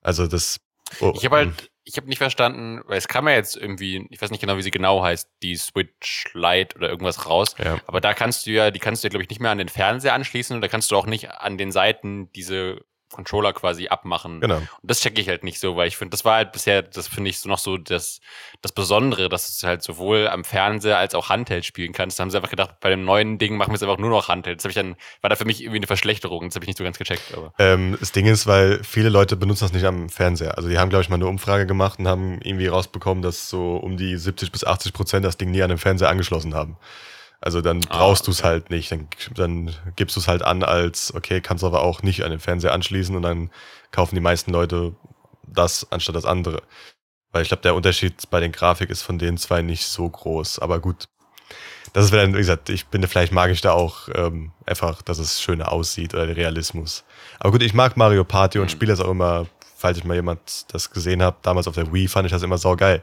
Speaker 3: Also das. oh,
Speaker 1: Ich habe halt, ich habe nicht verstanden, weil es kam ja jetzt irgendwie, ich weiß nicht genau, wie sie genau heißt, die Switch Lite oder irgendwas raus.
Speaker 3: Ja.
Speaker 1: Aber da kannst du ja, die kannst du ja, glaube ich, nicht mehr an den Fernseher anschließen und da kannst du auch nicht an den Seiten diese Controller quasi abmachen.
Speaker 3: Genau.
Speaker 1: Und das checke ich halt nicht so, weil ich finde, das war halt bisher, das finde ich so noch so das, das Besondere, dass du halt sowohl am Fernseher als auch Handheld spielen kannst. Da haben sie einfach gedacht, bei dem neuen Ding machen wir es einfach nur noch Handheld. Das habe ich dann, war da für mich irgendwie eine Verschlechterung. Das habe ich nicht so ganz gecheckt.
Speaker 3: Ähm, das Ding ist, weil viele Leute benutzen das nicht am Fernseher. Also die haben, glaube ich, mal eine Umfrage gemacht und haben irgendwie rausbekommen, dass so um die 70 bis 80 Prozent das Ding nie an den Fernseher angeschlossen haben. Also dann
Speaker 1: Ah,
Speaker 3: brauchst du es
Speaker 1: okay.
Speaker 3: halt nicht. Dann, dann gibst du es halt an als, okay, kannst du aber auch nicht an den Fernseher anschließen und dann kaufen die meisten Leute das anstatt das andere. Weil ich glaube, der Unterschied bei den Grafik ist von den zwei nicht so groß. Aber gut, das ist wieder, wie gesagt, ich bin vielleicht mag ich da auch ähm, einfach, dass es schöner aussieht oder der Realismus. Aber gut, ich mag Mario Party und
Speaker 1: Mhm.
Speaker 3: spiele das auch immer, falls ich mal jemand das gesehen habe. Damals auf der Wii fand ich das immer saugeil.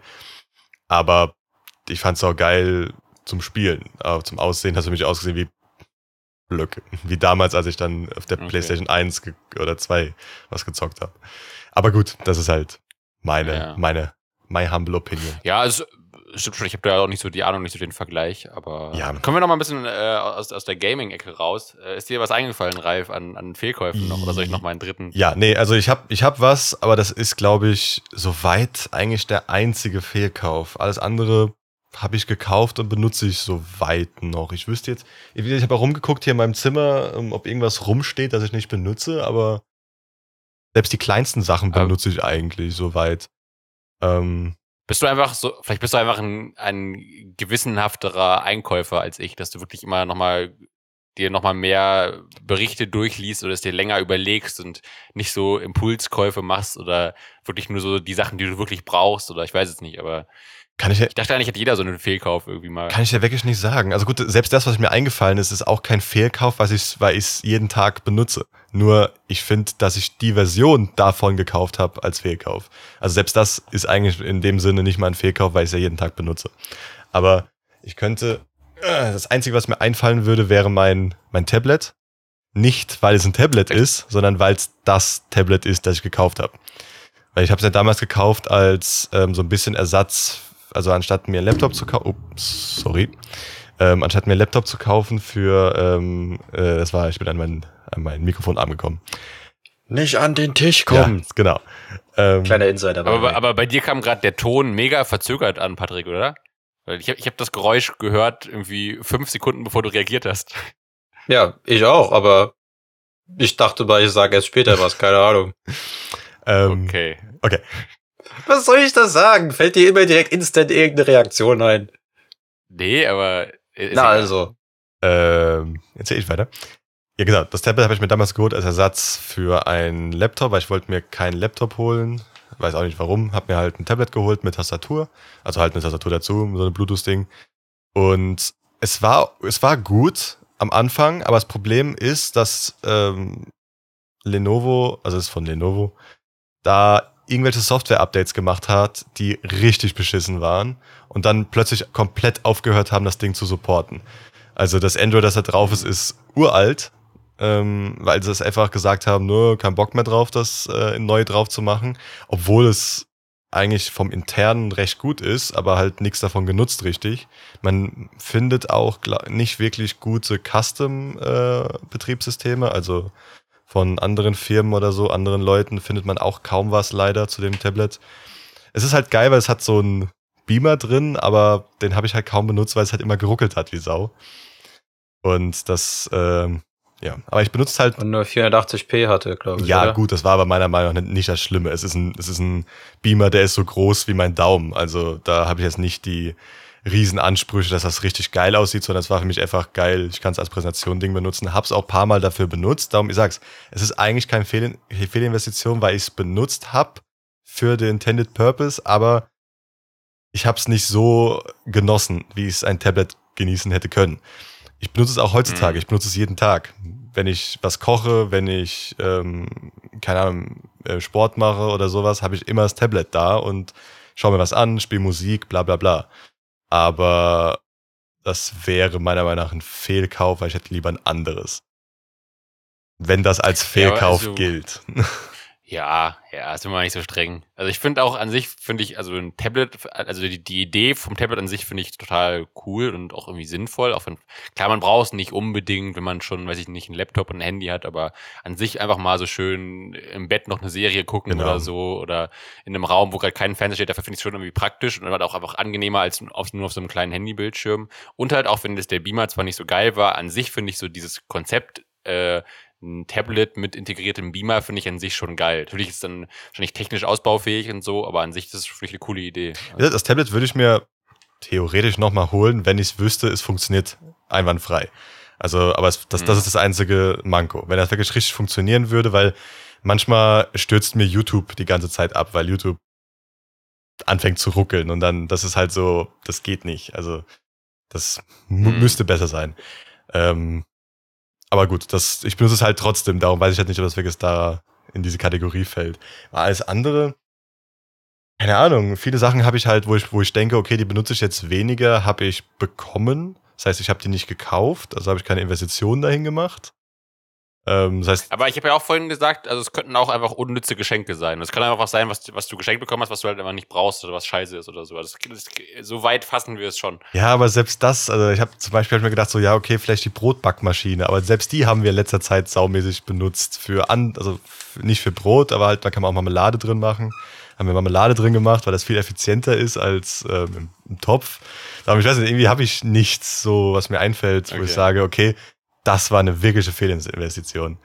Speaker 3: Aber ich fand es auch geil zum Spielen. Aber zum Aussehen es für mich ausgesehen wie Blöcke. Wie damals, als ich dann auf der
Speaker 1: Okay.
Speaker 3: PlayStation 1 ge- oder 2 was gezockt habe. Aber gut, das ist halt meine,
Speaker 1: Ja.
Speaker 3: meine My humble opinion.
Speaker 1: Ja, also stimmt schon, ich habe da auch nicht so die Ahnung, nicht so den Vergleich, aber
Speaker 3: Ja.
Speaker 1: kommen wir noch mal ein bisschen äh, aus, aus der Gaming-Ecke raus. Äh, ist dir was eingefallen, Ralf, an, an Fehlkäufen noch? Oder soll ich noch mal einen dritten?
Speaker 3: Ja, nee, also ich habe ich hab was, aber das ist, glaube ich, soweit eigentlich der einzige Fehlkauf. Alles andere habe ich gekauft und benutze ich soweit noch. Ich wüsste jetzt, ich, ich habe auch rumgeguckt hier in meinem Zimmer, ähm, ob irgendwas rumsteht, das ich nicht benutze, aber selbst die kleinsten Sachen
Speaker 1: Aber-
Speaker 3: benutze ich eigentlich soweit. Ähm,
Speaker 1: Bist du einfach so, vielleicht bist du einfach ein, ein gewissenhafterer Einkäufer als ich, dass du wirklich immer noch mal dir noch mal mehr Berichte durchliest oder es dir länger überlegst und nicht so Impulskäufe machst oder wirklich nur so die Sachen, die du wirklich brauchst oder ich weiß es nicht, aber
Speaker 3: kann ich, ja-
Speaker 1: ich dachte eigentlich, hat jeder so einen Fehlkauf irgendwie mal.
Speaker 3: Kann ich ja wirklich nicht sagen. Also gut, selbst das, was mir eingefallen ist, ist auch kein Fehlkauf, was ich, weil ich es jeden Tag benutze. Nur ich finde, dass ich die Version davon gekauft habe als Fehlkauf. Also selbst das ist eigentlich in dem Sinne nicht mal ein Fehlkauf, weil ich es ja jeden Tag benutze. Aber ich könnte, äh, das Einzige, was mir einfallen würde, wäre mein, mein Tablet. Nicht, weil es ein Tablet ist, sondern weil es das Tablet ist, das ich gekauft habe. Weil ich habe es ja damals gekauft als ähm, so ein bisschen Ersatz, also anstatt mir einen Laptop zu kaufen, sorry, ähm, anstatt mir einen Laptop zu kaufen für, ähm, äh, das war, ich bin an mein, an mein Mikrofon angekommen.
Speaker 2: Nicht an den Tisch
Speaker 3: Ja,
Speaker 2: kommen.
Speaker 3: genau. Ähm,
Speaker 2: Kleiner Insider.
Speaker 1: aber, aber bei dir kam gerade der Ton mega verzögert an, Patrick, oder? Weil ich habe ich hab das Geräusch gehört, irgendwie fünf Sekunden bevor du reagiert hast.
Speaker 2: ja, ich auch, aber ich dachte mal, ich sage erst später was, keine Ahnung.
Speaker 3: ähm,
Speaker 1: Okay.
Speaker 2: Was soll ich da sagen? Fällt dir immer direkt instant irgendeine Reaktion ein?
Speaker 1: Nee, aber. ist
Speaker 2: Na also.
Speaker 3: Ähm, erzähl ich weiter. Ja, genau. Das Tablet habe ich mir damals geholt als Ersatz für einen Laptop, weil ich wollte mir keinen Laptop holen. Weiß auch nicht warum. Hab mir halt ein Tablet geholt mit Tastatur. Also halt eine Tastatur dazu, so ein Bluetooth-Ding. Und es war, es war gut am Anfang, aber das Problem ist, dass ähm, Lenovo, also es ist von Lenovo, da irgendwelche Software-Updates gemacht hat, die richtig beschissen waren und dann plötzlich komplett aufgehört haben, das Ding zu supporten. Also das Android, das da drauf ist, ist uralt, ähm, weil sie es einfach gesagt haben, nur kein Bock mehr drauf, das äh, neu drauf zu machen, obwohl es eigentlich vom internen recht gut ist, aber halt nichts davon genutzt richtig. Man findet auch nicht wirklich gute Custom-Betriebssysteme, also von anderen Firmen oder so, anderen Leuten findet man auch kaum was leider zu dem Tablet. Es ist halt geil, weil es hat so einen Beamer drin, aber den habe ich halt kaum benutzt, weil es halt immer geruckelt hat wie Sau. Und das, ähm, ja, aber ich benutze halt
Speaker 2: Und nur 480p hatte, glaube ich.
Speaker 3: ja,
Speaker 2: oder?
Speaker 3: gut, das war aber meiner Meinung nach nicht das Schlimme. Es ist ein, es ist ein Beamer, der ist so groß wie mein Daumen. Also da habe ich jetzt nicht die Riesenansprüche, dass das richtig geil aussieht, sondern es war für mich einfach geil. Ich kann es als Präsentation-Ding benutzen. Hab's auch ein paar Mal dafür benutzt. Darum, ich sag's, es ist eigentlich keine Fehl Fehlinvestition, weil ich es benutzt habe für den Intended Purpose, aber ich habe es nicht so genossen, wie es ein Tablet genießen hätte können. Ich benutze es auch heutzutage,
Speaker 1: Mhm.
Speaker 3: ich benutze es jeden Tag. Wenn ich was koche, wenn ich, ähm, keine Ahnung, äh, Sport mache oder sowas, habe ich immer das Tablet da und schaue mir was an, spiele Musik, bla bla bla. Aber das wäre meiner Meinung nach ein Fehlkauf, weil ich hätte lieber ein anderes. Wenn das als
Speaker 1: Ja,
Speaker 3: Fehlkauf
Speaker 1: also-
Speaker 3: gilt. *laughs*
Speaker 1: Ja, ja, ist immer nicht so streng. Also ich finde auch an sich, finde ich, also ein Tablet, also die, die Idee vom Tablet an sich finde ich total cool und auch irgendwie sinnvoll. Auch wenn, klar, man braucht es nicht unbedingt, wenn man schon, weiß ich nicht, ein Laptop und ein Handy hat, aber an sich einfach mal so schön im Bett noch eine Serie gucken
Speaker 3: Genau.
Speaker 1: oder so oder in einem Raum, wo gerade kein Fernseher steht, dafür finde ich es schon irgendwie praktisch und halt auch einfach angenehmer als auf, nur auf so einem kleinen Handybildschirm. Und halt auch, wenn das der Beamer zwar nicht so geil war, an sich finde ich so dieses Konzept, äh, ein Tablet mit integriertem Beamer finde ich an sich schon geil. Natürlich ist es dann wahrscheinlich technisch ausbaufähig und so, aber an sich ist es für mich eine coole Idee.
Speaker 3: Ja, Das Tablet würde ich mir theoretisch nochmal holen, wenn ich es wüsste, es funktioniert einwandfrei. Also, aber es, das, das
Speaker 1: Mhm.
Speaker 3: ist das einzige Manko. Wenn das wirklich richtig funktionieren würde, weil manchmal stürzt mir YouTube die ganze Zeit ab, weil YouTube anfängt zu ruckeln und dann, das ist halt so, das geht nicht. Also, das
Speaker 1: Mhm.
Speaker 3: müsste besser sein. Ähm, aber gut, das, ich benutze es halt trotzdem, darum weiß ich halt nicht, ob das wirklich da in diese Kategorie fällt. Aber alles andere, keine Ahnung, viele Sachen habe ich halt, wo ich, wo ich denke, okay, die benutze ich jetzt weniger, habe ich bekommen. Das heißt, ich habe die nicht gekauft, also habe ich keine Investitionen dahin gemacht. Ähm, das heißt,
Speaker 1: Aber ich habe ja auch vorhin gesagt, also es könnten auch einfach unnütze Geschenke sein. Es kann einfach was sein, was, was du geschenkt bekommen hast, was du halt einfach nicht brauchst oder was scheiße ist oder so. Also das, das, so weit fassen wir es schon.
Speaker 3: ja, aber selbst das, also ich habe zum Beispiel hab mir gedacht, so ja, okay, vielleicht die Brotbackmaschine, aber selbst die haben wir in letzter Zeit saumäßig benutzt für an, also nicht für Brot, aber halt, da kann man auch Marmelade drin machen. Haben wir Marmelade drin gemacht, weil das viel effizienter ist als ähm, im, im Topf. Aber ich weiß nicht, irgendwie habe ich nichts so, was mir einfällt, wo
Speaker 1: Okay.
Speaker 3: ich sage, okay, das war eine wirkliche Fehlinvestition.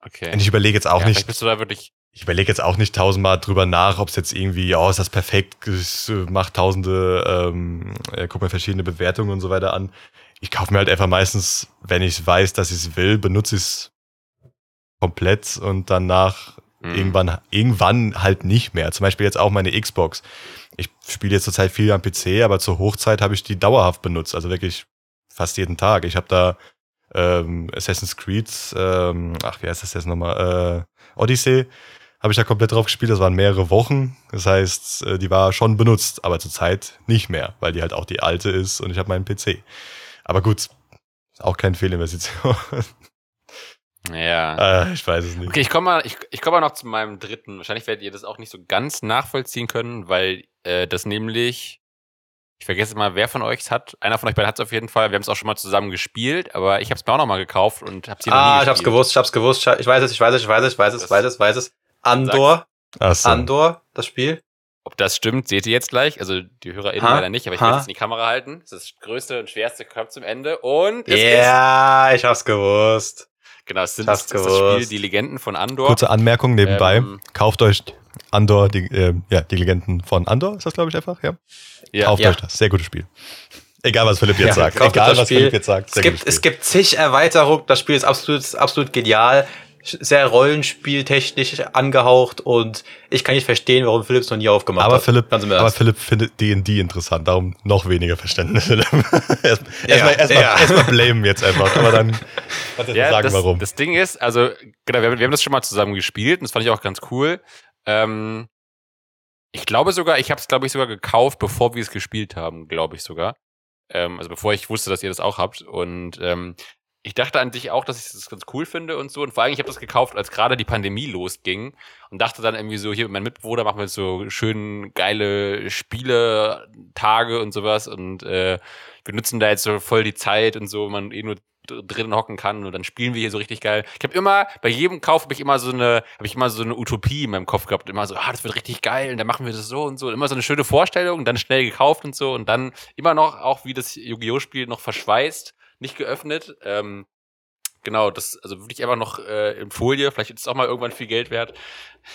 Speaker 1: Okay.
Speaker 3: Und ich überlege jetzt auch
Speaker 1: ja,
Speaker 3: nicht,
Speaker 1: bist du da wirklich.
Speaker 3: ich überlege jetzt auch nicht tausendmal drüber nach, ob es jetzt irgendwie, oh, ist das perfekt, es äh, macht tausende, ähm, äh, guck mir verschiedene Bewertungen und so weiter an. Ich kaufe mir halt einfach meistens, wenn ich weiß, dass ich es will, benutze ich es komplett und danach
Speaker 1: Hm.
Speaker 3: irgendwann, irgendwann halt nicht mehr. Zum Beispiel jetzt auch meine Xbox. Ich spiele jetzt zurzeit viel am PC, aber zur Hochzeit habe ich die dauerhaft benutzt, also wirklich fast jeden Tag. Ich habe da ähm, Assassin's Creed, ähm, ach, wie heißt das jetzt nochmal? Äh, Odyssey habe ich da komplett drauf gespielt. Das waren mehrere Wochen. Das heißt, äh, die war schon benutzt, aber zurzeit nicht mehr, weil die halt auch die alte ist und ich habe meinen PC. Aber gut, auch keine Fehlinvestition. *laughs*
Speaker 1: Ja.
Speaker 3: äh, ich weiß es nicht.
Speaker 1: Okay, ich komme mal, ich, ich komme mal noch zu meinem dritten. Wahrscheinlich werdet ihr das auch nicht so ganz nachvollziehen können, weil äh, das nämlich, ich vergesse mal, wer von euch es hat. Einer von euch beiden hat es auf jeden Fall. Wir haben es auch schon mal zusammen gespielt, aber ich habe es mir auch noch mal gekauft und habe es hier noch nie
Speaker 2: Ah, ich hab's
Speaker 1: gespielt.
Speaker 2: gewusst, ich hab's gewusst. Ich weiß es, ich weiß es, ich weiß es, ich weiß es, ich weiß es, ich weiß es. Andor,
Speaker 3: so.
Speaker 2: Andor, das Spiel.
Speaker 1: Ob das stimmt, seht ihr jetzt gleich. Also die HörerInnen
Speaker 2: Ha?
Speaker 1: leider nicht, aber ich will jetzt in die Kamera halten. Das ist das größte und schwerste kommt zum Ende. Und es ist,
Speaker 2: Ja, ich hab's gewusst.
Speaker 1: genau, es sind das, ist das Spiel. Die Legenden von Andor.
Speaker 3: Kurze Anmerkung nebenbei.
Speaker 1: Ähm,
Speaker 3: Kauft euch Andor, die, äh, ja, die Legenden von Andor, ist das, glaube ich, einfach, ja.
Speaker 1: ja,
Speaker 3: Kauft
Speaker 2: Ja.
Speaker 3: euch das. Sehr gutes Spiel. Egal, was Philipp jetzt
Speaker 2: Ja,
Speaker 3: sagt. Egal, was
Speaker 2: Spiel.
Speaker 3: Philipp jetzt sagt.
Speaker 2: Es gibt,
Speaker 3: gutes
Speaker 2: es gibt zig Erweiterungen. Das Spiel ist absolut, absolut genial. Sehr rollenspieltechnisch angehaucht und ich kann nicht verstehen, warum Philipp es noch nie aufgemacht
Speaker 3: aber
Speaker 2: hat.
Speaker 3: Philipp, aber. Philipp findet D&D interessant, darum noch weniger Verständnis. Philipp. *laughs* Erstmal erstmal erstmal
Speaker 2: ja.
Speaker 3: erstmal blamen jetzt einfach, aber dann kannst du
Speaker 1: Ja,
Speaker 3: sagen,
Speaker 1: das,
Speaker 3: warum.
Speaker 1: das Ding ist, also, genau, wir haben, wir haben das schon mal zusammen gespielt und das fand ich auch ganz cool. Ähm, ich glaube sogar, ich habe es, glaube ich, sogar gekauft, bevor wir es gespielt haben, glaube ich sogar. Ähm, also bevor ich wusste, dass ihr das auch habt. Und ähm, ich dachte an sich auch, dass ich das ganz cool finde und so. Und vor allem, ich habe das gekauft, als gerade die Pandemie losging und dachte dann irgendwie so, hier mit meinem Mitbewohner machen wir so schön geile Spiele, Tage und sowas und äh, wir nutzen da jetzt so voll die Zeit und so, man eh nur drin hocken kann und dann spielen wir hier so richtig geil. Ich habe immer, bei jedem Kauf habe ich immer so eine, habe ich immer so eine Utopie in meinem Kopf gehabt, immer so, ah, das wird richtig geil und dann machen wir das so und so. Und immer so eine schöne Vorstellung, dann schnell gekauft und so und dann immer noch, auch wie das Yu-Gi-Oh! Spiel noch verschweißt, nicht geöffnet. Ähm, genau, das, also wirklich einfach noch äh, in Folie, vielleicht ist es auch mal irgendwann viel Geld wert.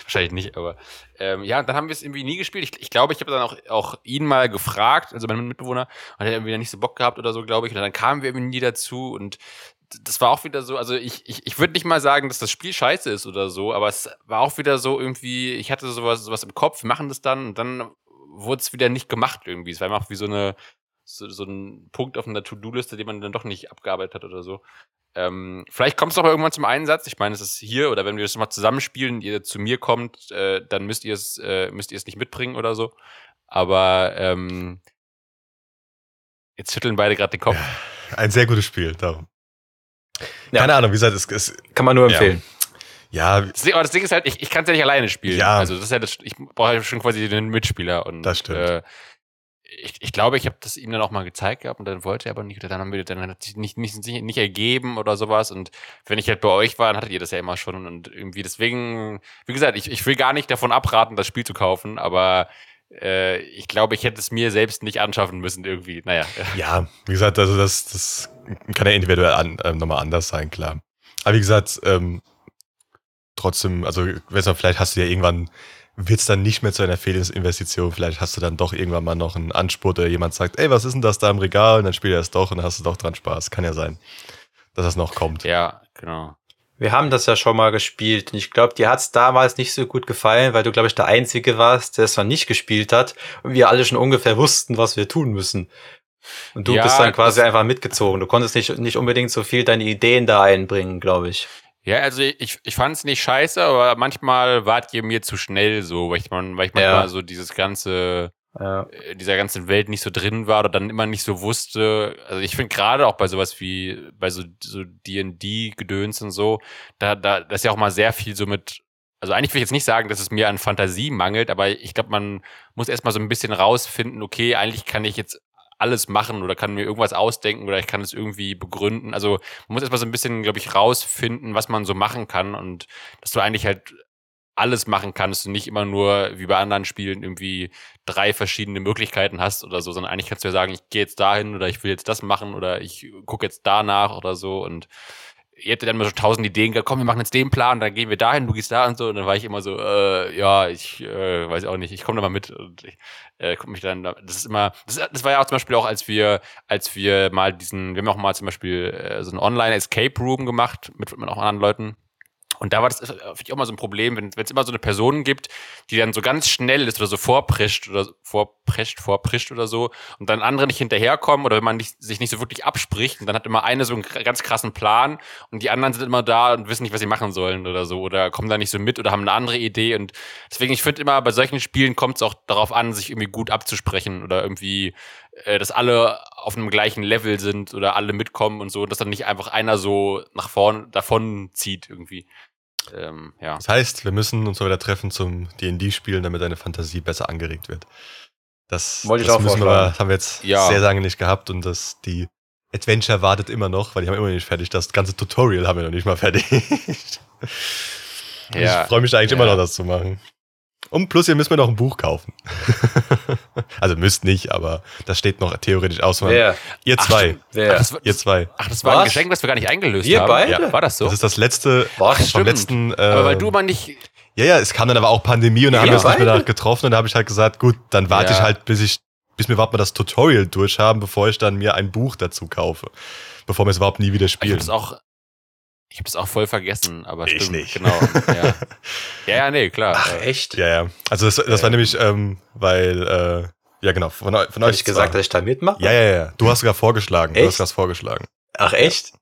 Speaker 1: Wahrscheinlich nicht, aber ähm, ja, dann haben wir es irgendwie nie gespielt. Ich, ich glaube, ich habe dann auch, auch ihn mal gefragt, also meinen Mitbewohner, und er hat irgendwie nicht so Bock gehabt oder so, glaube ich. Und dann kamen wir irgendwie nie dazu und das war auch wieder so, also ich, ich, ich würde nicht mal sagen, dass das Spiel scheiße ist oder so, aber es war auch wieder so irgendwie, ich hatte sowas, sowas im Kopf, wir machen das dann und dann wurde es wieder nicht gemacht irgendwie. Es war einfach wie so eine, so, so ein Punkt auf einer To-Do-Liste, den man dann doch nicht abgearbeitet hat oder so. Ähm, vielleicht kommt es aber irgendwann zum Einsatz. Ich meine, es ist hier oder wenn wir das mal zusammenspielen, ihr zu mir kommt, äh, dann müsst ihr es äh, müsst ihr es nicht mitbringen oder so. Aber ähm, jetzt schütteln beide gerade den Kopf.
Speaker 3: Ein sehr gutes Spiel, darum.
Speaker 2: Ja.
Speaker 3: Keine Ahnung, wie gesagt, es ist,
Speaker 2: Kann man nur
Speaker 3: Ja.
Speaker 2: empfehlen.
Speaker 3: ja,
Speaker 1: Das Ding, aber das Ding ist halt, ich, ich kann es ja nicht alleine spielen.
Speaker 3: Ja.
Speaker 1: Also das ist ja das, ich brauche ja schon quasi den Mitspieler und
Speaker 3: Das stimmt.
Speaker 1: Äh, ich, ich glaube, ich habe das ihm dann auch mal gezeigt gehabt und dann wollte er aber nicht, dann haben wir dann hat sich nicht, nicht, nicht, nicht ergeben oder sowas. Und wenn ich halt bei euch war, dann hattet ihr das ja immer schon und irgendwie deswegen, wie gesagt, ich, ich will gar nicht davon abraten, das Spiel zu kaufen, aber äh, ich glaube, ich hätte es mir selbst nicht anschaffen müssen irgendwie. Naja. *laughs*
Speaker 3: ja, wie gesagt, also das, das kann ja individuell an, ähm, nochmal anders sein, klar. Aber wie gesagt, ähm, trotzdem, also weißt du, vielleicht hast du ja irgendwann, wird es dann nicht mehr zu einer Fehlinvestition, vielleicht hast du dann doch irgendwann mal noch einen Anspurt oder jemand sagt, ey, was ist denn das da im Regal? Und dann spielt er es doch und dann hast du doch dran Spaß. Kann ja sein, dass das noch kommt.
Speaker 1: Ja, genau.
Speaker 2: Wir haben das ja schon mal gespielt und ich glaube, dir hat's damals nicht so gut gefallen, weil du, glaube ich, der Einzige warst, der es noch nicht gespielt hat und wir alle schon ungefähr wussten, was wir tun müssen. Und du
Speaker 1: Ja,
Speaker 2: bist dann quasi einfach mitgezogen. Du konntest nicht, nicht unbedingt so viel deine Ideen da einbringen, glaube ich.
Speaker 1: Ja, also ich, ich fand es nicht scheiße, aber manchmal wart ihr mir zu schnell so, weil ich, man, weil ich
Speaker 2: Ja.
Speaker 1: manchmal so dieses ganze
Speaker 2: Ja.
Speaker 1: in dieser ganzen Welt nicht so drin war oder dann immer nicht so wusste. Also ich finde gerade auch bei sowas wie bei so so D&D-Gedöns und so, da, da das ist ja auch mal sehr viel so mit also eigentlich will ich jetzt nicht sagen, dass es mir an Fantasie mangelt, aber ich glaube, man muss erstmal so ein bisschen rausfinden, okay, eigentlich kann ich jetzt alles machen oder kann mir irgendwas ausdenken oder ich kann es irgendwie begründen. Also man muss erstmal so ein bisschen, glaube ich, rausfinden, was man so machen kann und dass du eigentlich halt alles machen kannst und nicht immer nur wie bei anderen Spielen irgendwie drei verschiedene Möglichkeiten hast oder so, sondern eigentlich kannst du ja sagen, ich gehe jetzt dahin oder ich will jetzt das machen oder ich gucke jetzt danach oder so und ihr hättet dann immer so tausend Ideen gehabt, komm, wir machen jetzt den Plan, dann gehen wir dahin, du gehst da und so. Und dann war ich immer so, äh, ja, ich äh, weiß auch nicht, ich komme da mal mit und ich äh, guck mich dann, das ist immer, das, das war ja auch zum Beispiel auch, als wir, als wir mal diesen, wir haben auch mal zum Beispiel äh, so ein Online-Escape Room gemacht mit, mit auch anderen Leuten. Und da war das äh, finde ich auch mal so ein Problem, wenn es immer so eine Person gibt, die dann so ganz schnell ist oder so vorprescht oder vorprescht, vorprischt oder so und dann andere nicht hinterherkommen oder wenn man nicht, sich nicht so wirklich abspricht und dann hat immer eine so einen ganz krassen Plan und die anderen sind immer da und wissen nicht, was sie machen sollen oder so oder kommen da nicht so mit oder haben eine andere Idee und deswegen, ich finde immer, bei solchen Spielen kommt es auch darauf an, sich irgendwie gut abzusprechen oder irgendwie, äh, dass alle auf einem gleichen Level sind oder alle mitkommen und so, dass dann nicht einfach einer so nach vorn davon zieht irgendwie. Ähm, ja.
Speaker 3: Das heißt, wir müssen uns mal wieder treffen zum D&D spielen, damit deine Fantasie besser angeregt wird. Das,
Speaker 2: Wollte ich
Speaker 3: das
Speaker 2: auch
Speaker 3: müssen wir, das haben wir jetzt
Speaker 1: Ja.
Speaker 3: sehr lange nicht gehabt und das die Adventure wartet immer noch, weil die haben immer noch nicht fertig. Das ganze Tutorial haben wir noch nicht mal fertig. *laughs*
Speaker 1: Ja.
Speaker 3: Ich freue mich eigentlich immer noch, das zu machen. Und plus, ihr müsst mir noch ein Buch kaufen. *laughs* also müsst nicht, aber das steht noch theoretisch aus.
Speaker 2: Wer?
Speaker 3: Ihr zwei.
Speaker 1: Ach,
Speaker 2: Wer?
Speaker 1: das, war-
Speaker 3: Ihr zwei.
Speaker 1: ach, das war ein
Speaker 2: Was?
Speaker 1: Geschenk, das wir gar nicht eingelöst
Speaker 2: Wir
Speaker 1: haben.
Speaker 2: beide?
Speaker 1: Ja. War das so?
Speaker 3: Das ist das letzte
Speaker 2: Was?
Speaker 3: vom
Speaker 1: stimmt.
Speaker 3: letzten. Äh,
Speaker 1: Aber weil du mal nicht,
Speaker 3: Ja, ja, es kam dann aber auch Pandemie und dann
Speaker 1: Ja,
Speaker 3: haben wir uns nicht mehr danach getroffen und da habe ich halt gesagt, gut, dann warte
Speaker 1: Ja.
Speaker 3: ich halt, bis ich, bis wir überhaupt mal das Tutorial durchhaben, bevor ich dann mir ein Buch dazu kaufe. Bevor wir es überhaupt nie wieder
Speaker 1: ich habe
Speaker 3: spielen.
Speaker 1: das auch, ich habe das auch voll vergessen, aber
Speaker 3: Ich
Speaker 1: stimmt,
Speaker 3: nicht.
Speaker 1: genau. *laughs* Ja. ja, ja, nee, klar.
Speaker 2: Ach,
Speaker 1: Äh,
Speaker 2: echt?
Speaker 3: ja, ja. Also das, das war nämlich, ähm, weil, äh, ja genau, von, von
Speaker 2: Hab
Speaker 3: euch.
Speaker 2: ich gesagt,
Speaker 3: zwei.
Speaker 2: dass ich da mitmache?
Speaker 3: ja, ja, ja. Du hast sogar vorgeschlagen. Du
Speaker 2: Echt?
Speaker 3: hast was vorgeschlagen.
Speaker 2: Ach, echt?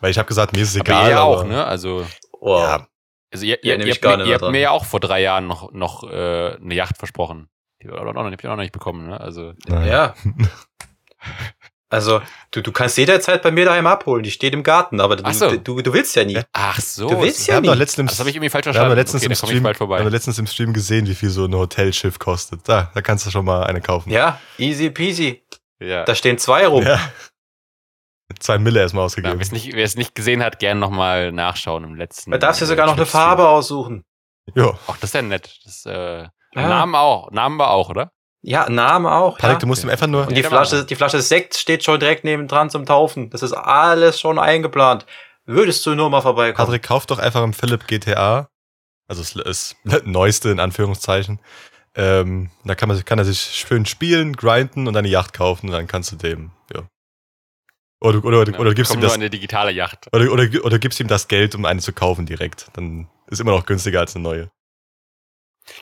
Speaker 3: Weil ich habe gesagt, mir ist es
Speaker 1: Aber
Speaker 3: egal.
Speaker 1: ihr ja auch,
Speaker 3: aber-
Speaker 1: ne? Also,
Speaker 2: Wow.
Speaker 3: Ja,
Speaker 1: also ihr,
Speaker 2: Ja,
Speaker 1: ihr, ihr,
Speaker 2: ich
Speaker 1: habt,
Speaker 2: gar
Speaker 1: mir,
Speaker 2: nicht
Speaker 1: ihr habt mir ja auch vor drei Jahren noch, noch äh, eine Yacht versprochen. Die habt ihr auch noch, ihr nicht bekommen, ne? Also.
Speaker 2: Ja. *laughs* Also, du, du kannst jederzeit bei mir daheim abholen. Die steht im Garten, aber du,
Speaker 1: Ach so.
Speaker 2: du, du willst ja nie.
Speaker 1: ach so.
Speaker 2: Du willst
Speaker 3: Wir
Speaker 2: ja nie.
Speaker 3: letztens
Speaker 1: das habe ich irgendwie falsch
Speaker 3: wir haben
Speaker 1: verstanden.
Speaker 3: letztens,
Speaker 1: okay,
Speaker 3: im Stream,
Speaker 1: bald
Speaker 3: wir haben
Speaker 1: vorbei.
Speaker 3: doch letztens im Stream gesehen, wie viel so ein Hotelschiff kostet. Da, da kannst du schon mal eine kaufen.
Speaker 2: Ja, easy peasy.
Speaker 1: Ja.
Speaker 2: Da stehen zwei rum.
Speaker 3: Ja. Zwei Mille erstmal
Speaker 1: Ja,
Speaker 3: ausgegeben.
Speaker 1: Wer es nicht, wer es nicht gesehen hat, gerne nochmal nachschauen im letzten.
Speaker 2: Da darfst du
Speaker 1: äh,
Speaker 2: sogar noch eine. Farbe aussuchen.
Speaker 3: Ja.
Speaker 1: Ach, das ist ja nett. Das, äh,
Speaker 2: Ja.
Speaker 1: Namen auch. Namen war auch, oder?
Speaker 2: Ja, Name auch.
Speaker 3: Patrick,
Speaker 2: ja.
Speaker 3: du musst ihm einfach nur.
Speaker 2: Und die Flasche, die Flasche Sekt steht schon direkt nebendran zum Taufen. Das ist alles schon eingeplant. Würdest du nur mal vorbeikommen?
Speaker 3: Patrick, kauf doch einfach im Philipp GTA. Also es ist *laughs* neueste in Anführungszeichen. Ähm, da kann, man, kann er sich schön spielen, grinden und eine Yacht kaufen und dann kannst du dem, ja. Oder, oder, oder, oder, du gibst ihm
Speaker 1: nur
Speaker 3: das,
Speaker 1: eine digitale Yacht.
Speaker 3: oder, oder, oder gibst ihm das Geld, um eine zu kaufen direkt. Dann ist immer noch günstiger als eine neue.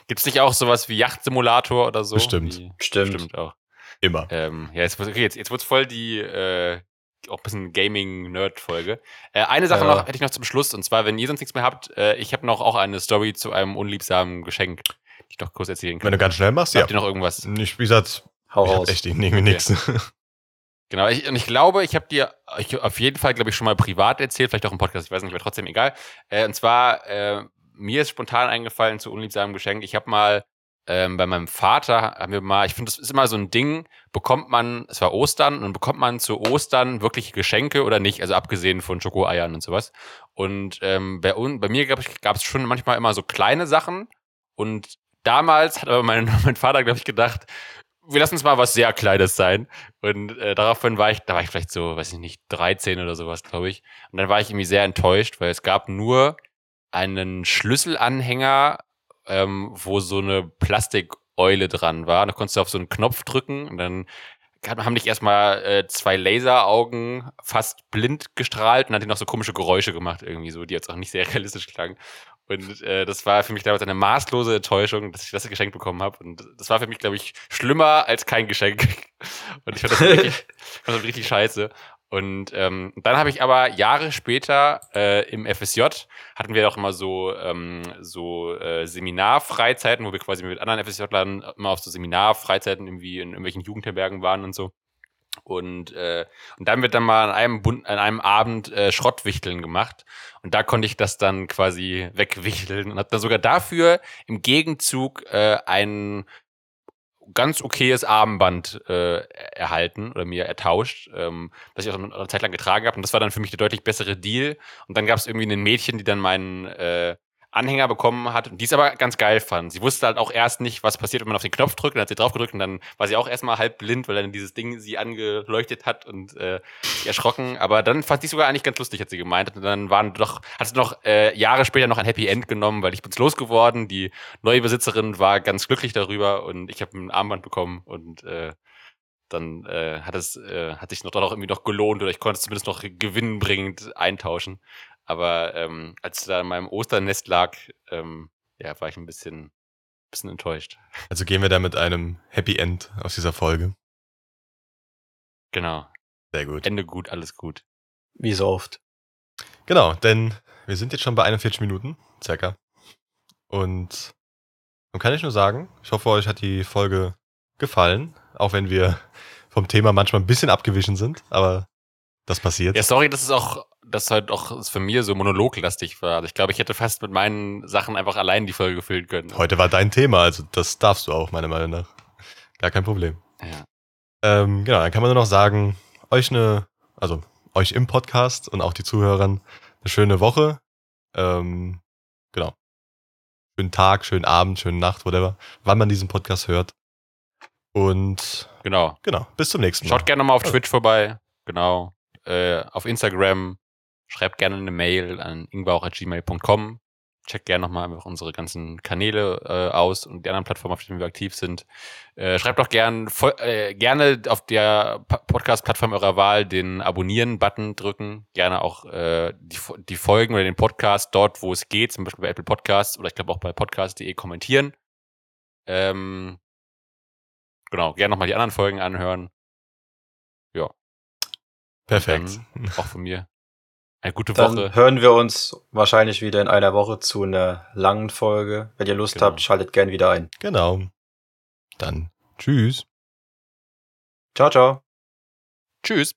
Speaker 1: Gibt's nicht auch sowas wie Yachtsimulator oder so?
Speaker 3: Bestimmt.
Speaker 1: Die,
Speaker 2: Stimmt.
Speaker 1: Stimmt auch.
Speaker 3: Immer.
Speaker 1: Ähm, ja, jetzt, okay, jetzt, jetzt wird's voll die äh, auch ein bisschen Gaming-Nerd-Folge. Äh, eine Sache
Speaker 2: Ja.
Speaker 1: noch hätte ich noch zum Schluss, und zwar, wenn ihr sonst nichts mehr habt, äh, ich habe noch auch eine Story zu einem unliebsamen Geschenk, die ich noch kurz erzählen
Speaker 3: Wenn
Speaker 1: kann.
Speaker 3: du ganz schnell machst, ja.
Speaker 1: Habt ihr noch irgendwas?
Speaker 3: Ich, wie gesagt,
Speaker 2: Hau
Speaker 3: ich
Speaker 2: raus.
Speaker 3: echt irgendwie
Speaker 1: Okay.
Speaker 3: nichts. *laughs*
Speaker 1: Genau, ich, und ich glaube, ich habe dir ich, auf jeden Fall, glaube ich, schon mal privat erzählt, vielleicht auch im Podcast, ich weiß nicht, aber trotzdem egal. Äh, und zwar, äh, mir ist spontan eingefallen zu unliebsamem Geschenk. Ich habe mal ähm, bei meinem Vater, haben wir mal, ich finde, das ist immer so ein Ding, bekommt man, es war Ostern, und bekommt man zu Ostern wirklich Geschenke oder nicht, also abgesehen von Schokoeiern und sowas. Und ähm, bei, bei mir gab es schon manchmal immer so kleine Sachen und damals hat aber mein, *laughs* mein Vater, glaube ich, gedacht, wir lassen es mal was sehr Kleines sein. Und äh, daraufhin war ich, da war ich vielleicht so, weiß ich nicht, 13 oder sowas, glaube ich. Und dann war ich irgendwie sehr enttäuscht, weil es gab nur einen Schlüsselanhänger, ähm, wo so eine Plastikeule dran war. Da konntest du auf so einen Knopf drücken und dann haben dich erstmal äh, zwei Laseraugen fast blind gestrahlt und hat die noch so komische Geräusche gemacht, irgendwie so, die jetzt auch nicht sehr *laughs* realistisch klangen. Und äh, das war für mich damals eine maßlose Enttäuschung, dass ich das geschenkt bekommen habe. Und das war für mich, glaube ich, schlimmer als kein Geschenk. *laughs* Und ich fand das *laughs* richtig, fand das richtig scheiße. Und ähm, dann habe ich aber Jahre später äh, im FSJ hatten wir auch immer so ähm, so äh, Seminarfreizeiten, wo wir quasi mit anderen FSJ-Lern immer auf so Seminarfreizeiten irgendwie in irgendwelchen Jugendherbergen waren und so. Und, äh, und dann wird dann mal an einem, Bund, an einem Abend äh, Schrottwichteln gemacht. Und da konnte ich das dann quasi wegwichteln und habe dann sogar dafür im Gegenzug äh, ein ganz okayes Armband äh, erhalten oder mir ertauscht, ähm, das ich auch eine Zeit lang getragen habe. Und das war dann für mich der deutlich bessere Deal. Und dann gab es irgendwie ein Mädchen, die dann meinen äh, Anhänger bekommen hat und die es aber ganz geil fand. Sie wusste halt auch erst nicht, was passiert, wenn man auf den Knopf drückt. Dann hat sie drauf gedrückt und dann war sie auch erstmal halb blind, weil dann dieses Ding sie angeleuchtet hat und äh, erschrocken. Aber dann fand sie sogar eigentlich ganz lustig, hat sie gemeint. Und dann waren doch, hat sie noch äh, Jahre später noch ein Happy End genommen, weil ich bin's losgeworden. Die neue Besitzerin war ganz glücklich darüber und ich habe ein Armband bekommen und äh, dann äh, hat es äh, hat sich noch doch irgendwie noch gelohnt oder ich konnte es zumindest noch gewinnbringend eintauschen. Aber ähm, als da in meinem Osternest lag, ähm, ja, war ich ein bisschen, bisschen enttäuscht.
Speaker 3: Also gehen wir da mit einem Happy End aus dieser Folge.
Speaker 1: Genau.
Speaker 3: Sehr gut.
Speaker 1: Ende gut, alles gut.
Speaker 2: Wie so oft.
Speaker 3: Genau, denn wir sind jetzt schon bei 41 Minuten, circa. Und dann kann ich nur sagen, ich hoffe, euch hat die Folge gefallen, auch wenn wir vom Thema manchmal ein bisschen abgewichen sind, aber das passiert.
Speaker 1: Ja, sorry, dass es auch, dass halt auch für mir so monologlastig war. Also ich glaube, ich hätte fast mit meinen Sachen einfach allein die Folge füllen können.
Speaker 3: Heute war dein Thema, also das darfst du auch, meiner Meinung nach. Gar kein Problem.
Speaker 1: Ja.
Speaker 3: Ähm, genau, dann kann man nur noch sagen, euch eine, also euch im Podcast und auch die Zuhörern eine schöne Woche. Ähm, genau. Schönen Tag, schönen Abend, schönen Nacht, whatever, wann man diesen Podcast hört. Und
Speaker 1: Genau.
Speaker 3: genau, bis zum nächsten Mal.
Speaker 1: Schaut gerne mal auf Twitch vorbei. Genau. Äh, auf Instagram. Schreibt gerne eine Mail an ingbauch.gmail.com. Checkt gerne nochmal einfach unsere ganzen Kanäle äh, aus und die anderen Plattformen, auf denen wir aktiv sind. Äh, schreibt auch gern, voll, äh, gerne auf der Podcast-Plattform eurer Wahl den Abonnieren-Button drücken. Gerne auch äh, die, die Folgen oder den Podcast dort, wo es geht, zum Beispiel bei Apple Podcasts oder ich glaube auch bei podcast.de kommentieren. Ähm, genau, gerne nochmal die anderen Folgen anhören.
Speaker 3: Perfekt.
Speaker 1: Dann auch von mir. Eine gute
Speaker 2: Dann
Speaker 1: Woche.
Speaker 2: hören wir uns wahrscheinlich wieder in einer Woche zu einer langen Folge. Wenn ihr Lust
Speaker 1: Genau.
Speaker 2: habt, schaltet gern wieder ein.
Speaker 3: Genau. Dann tschüss.
Speaker 2: Ciao, ciao.
Speaker 1: Tschüss.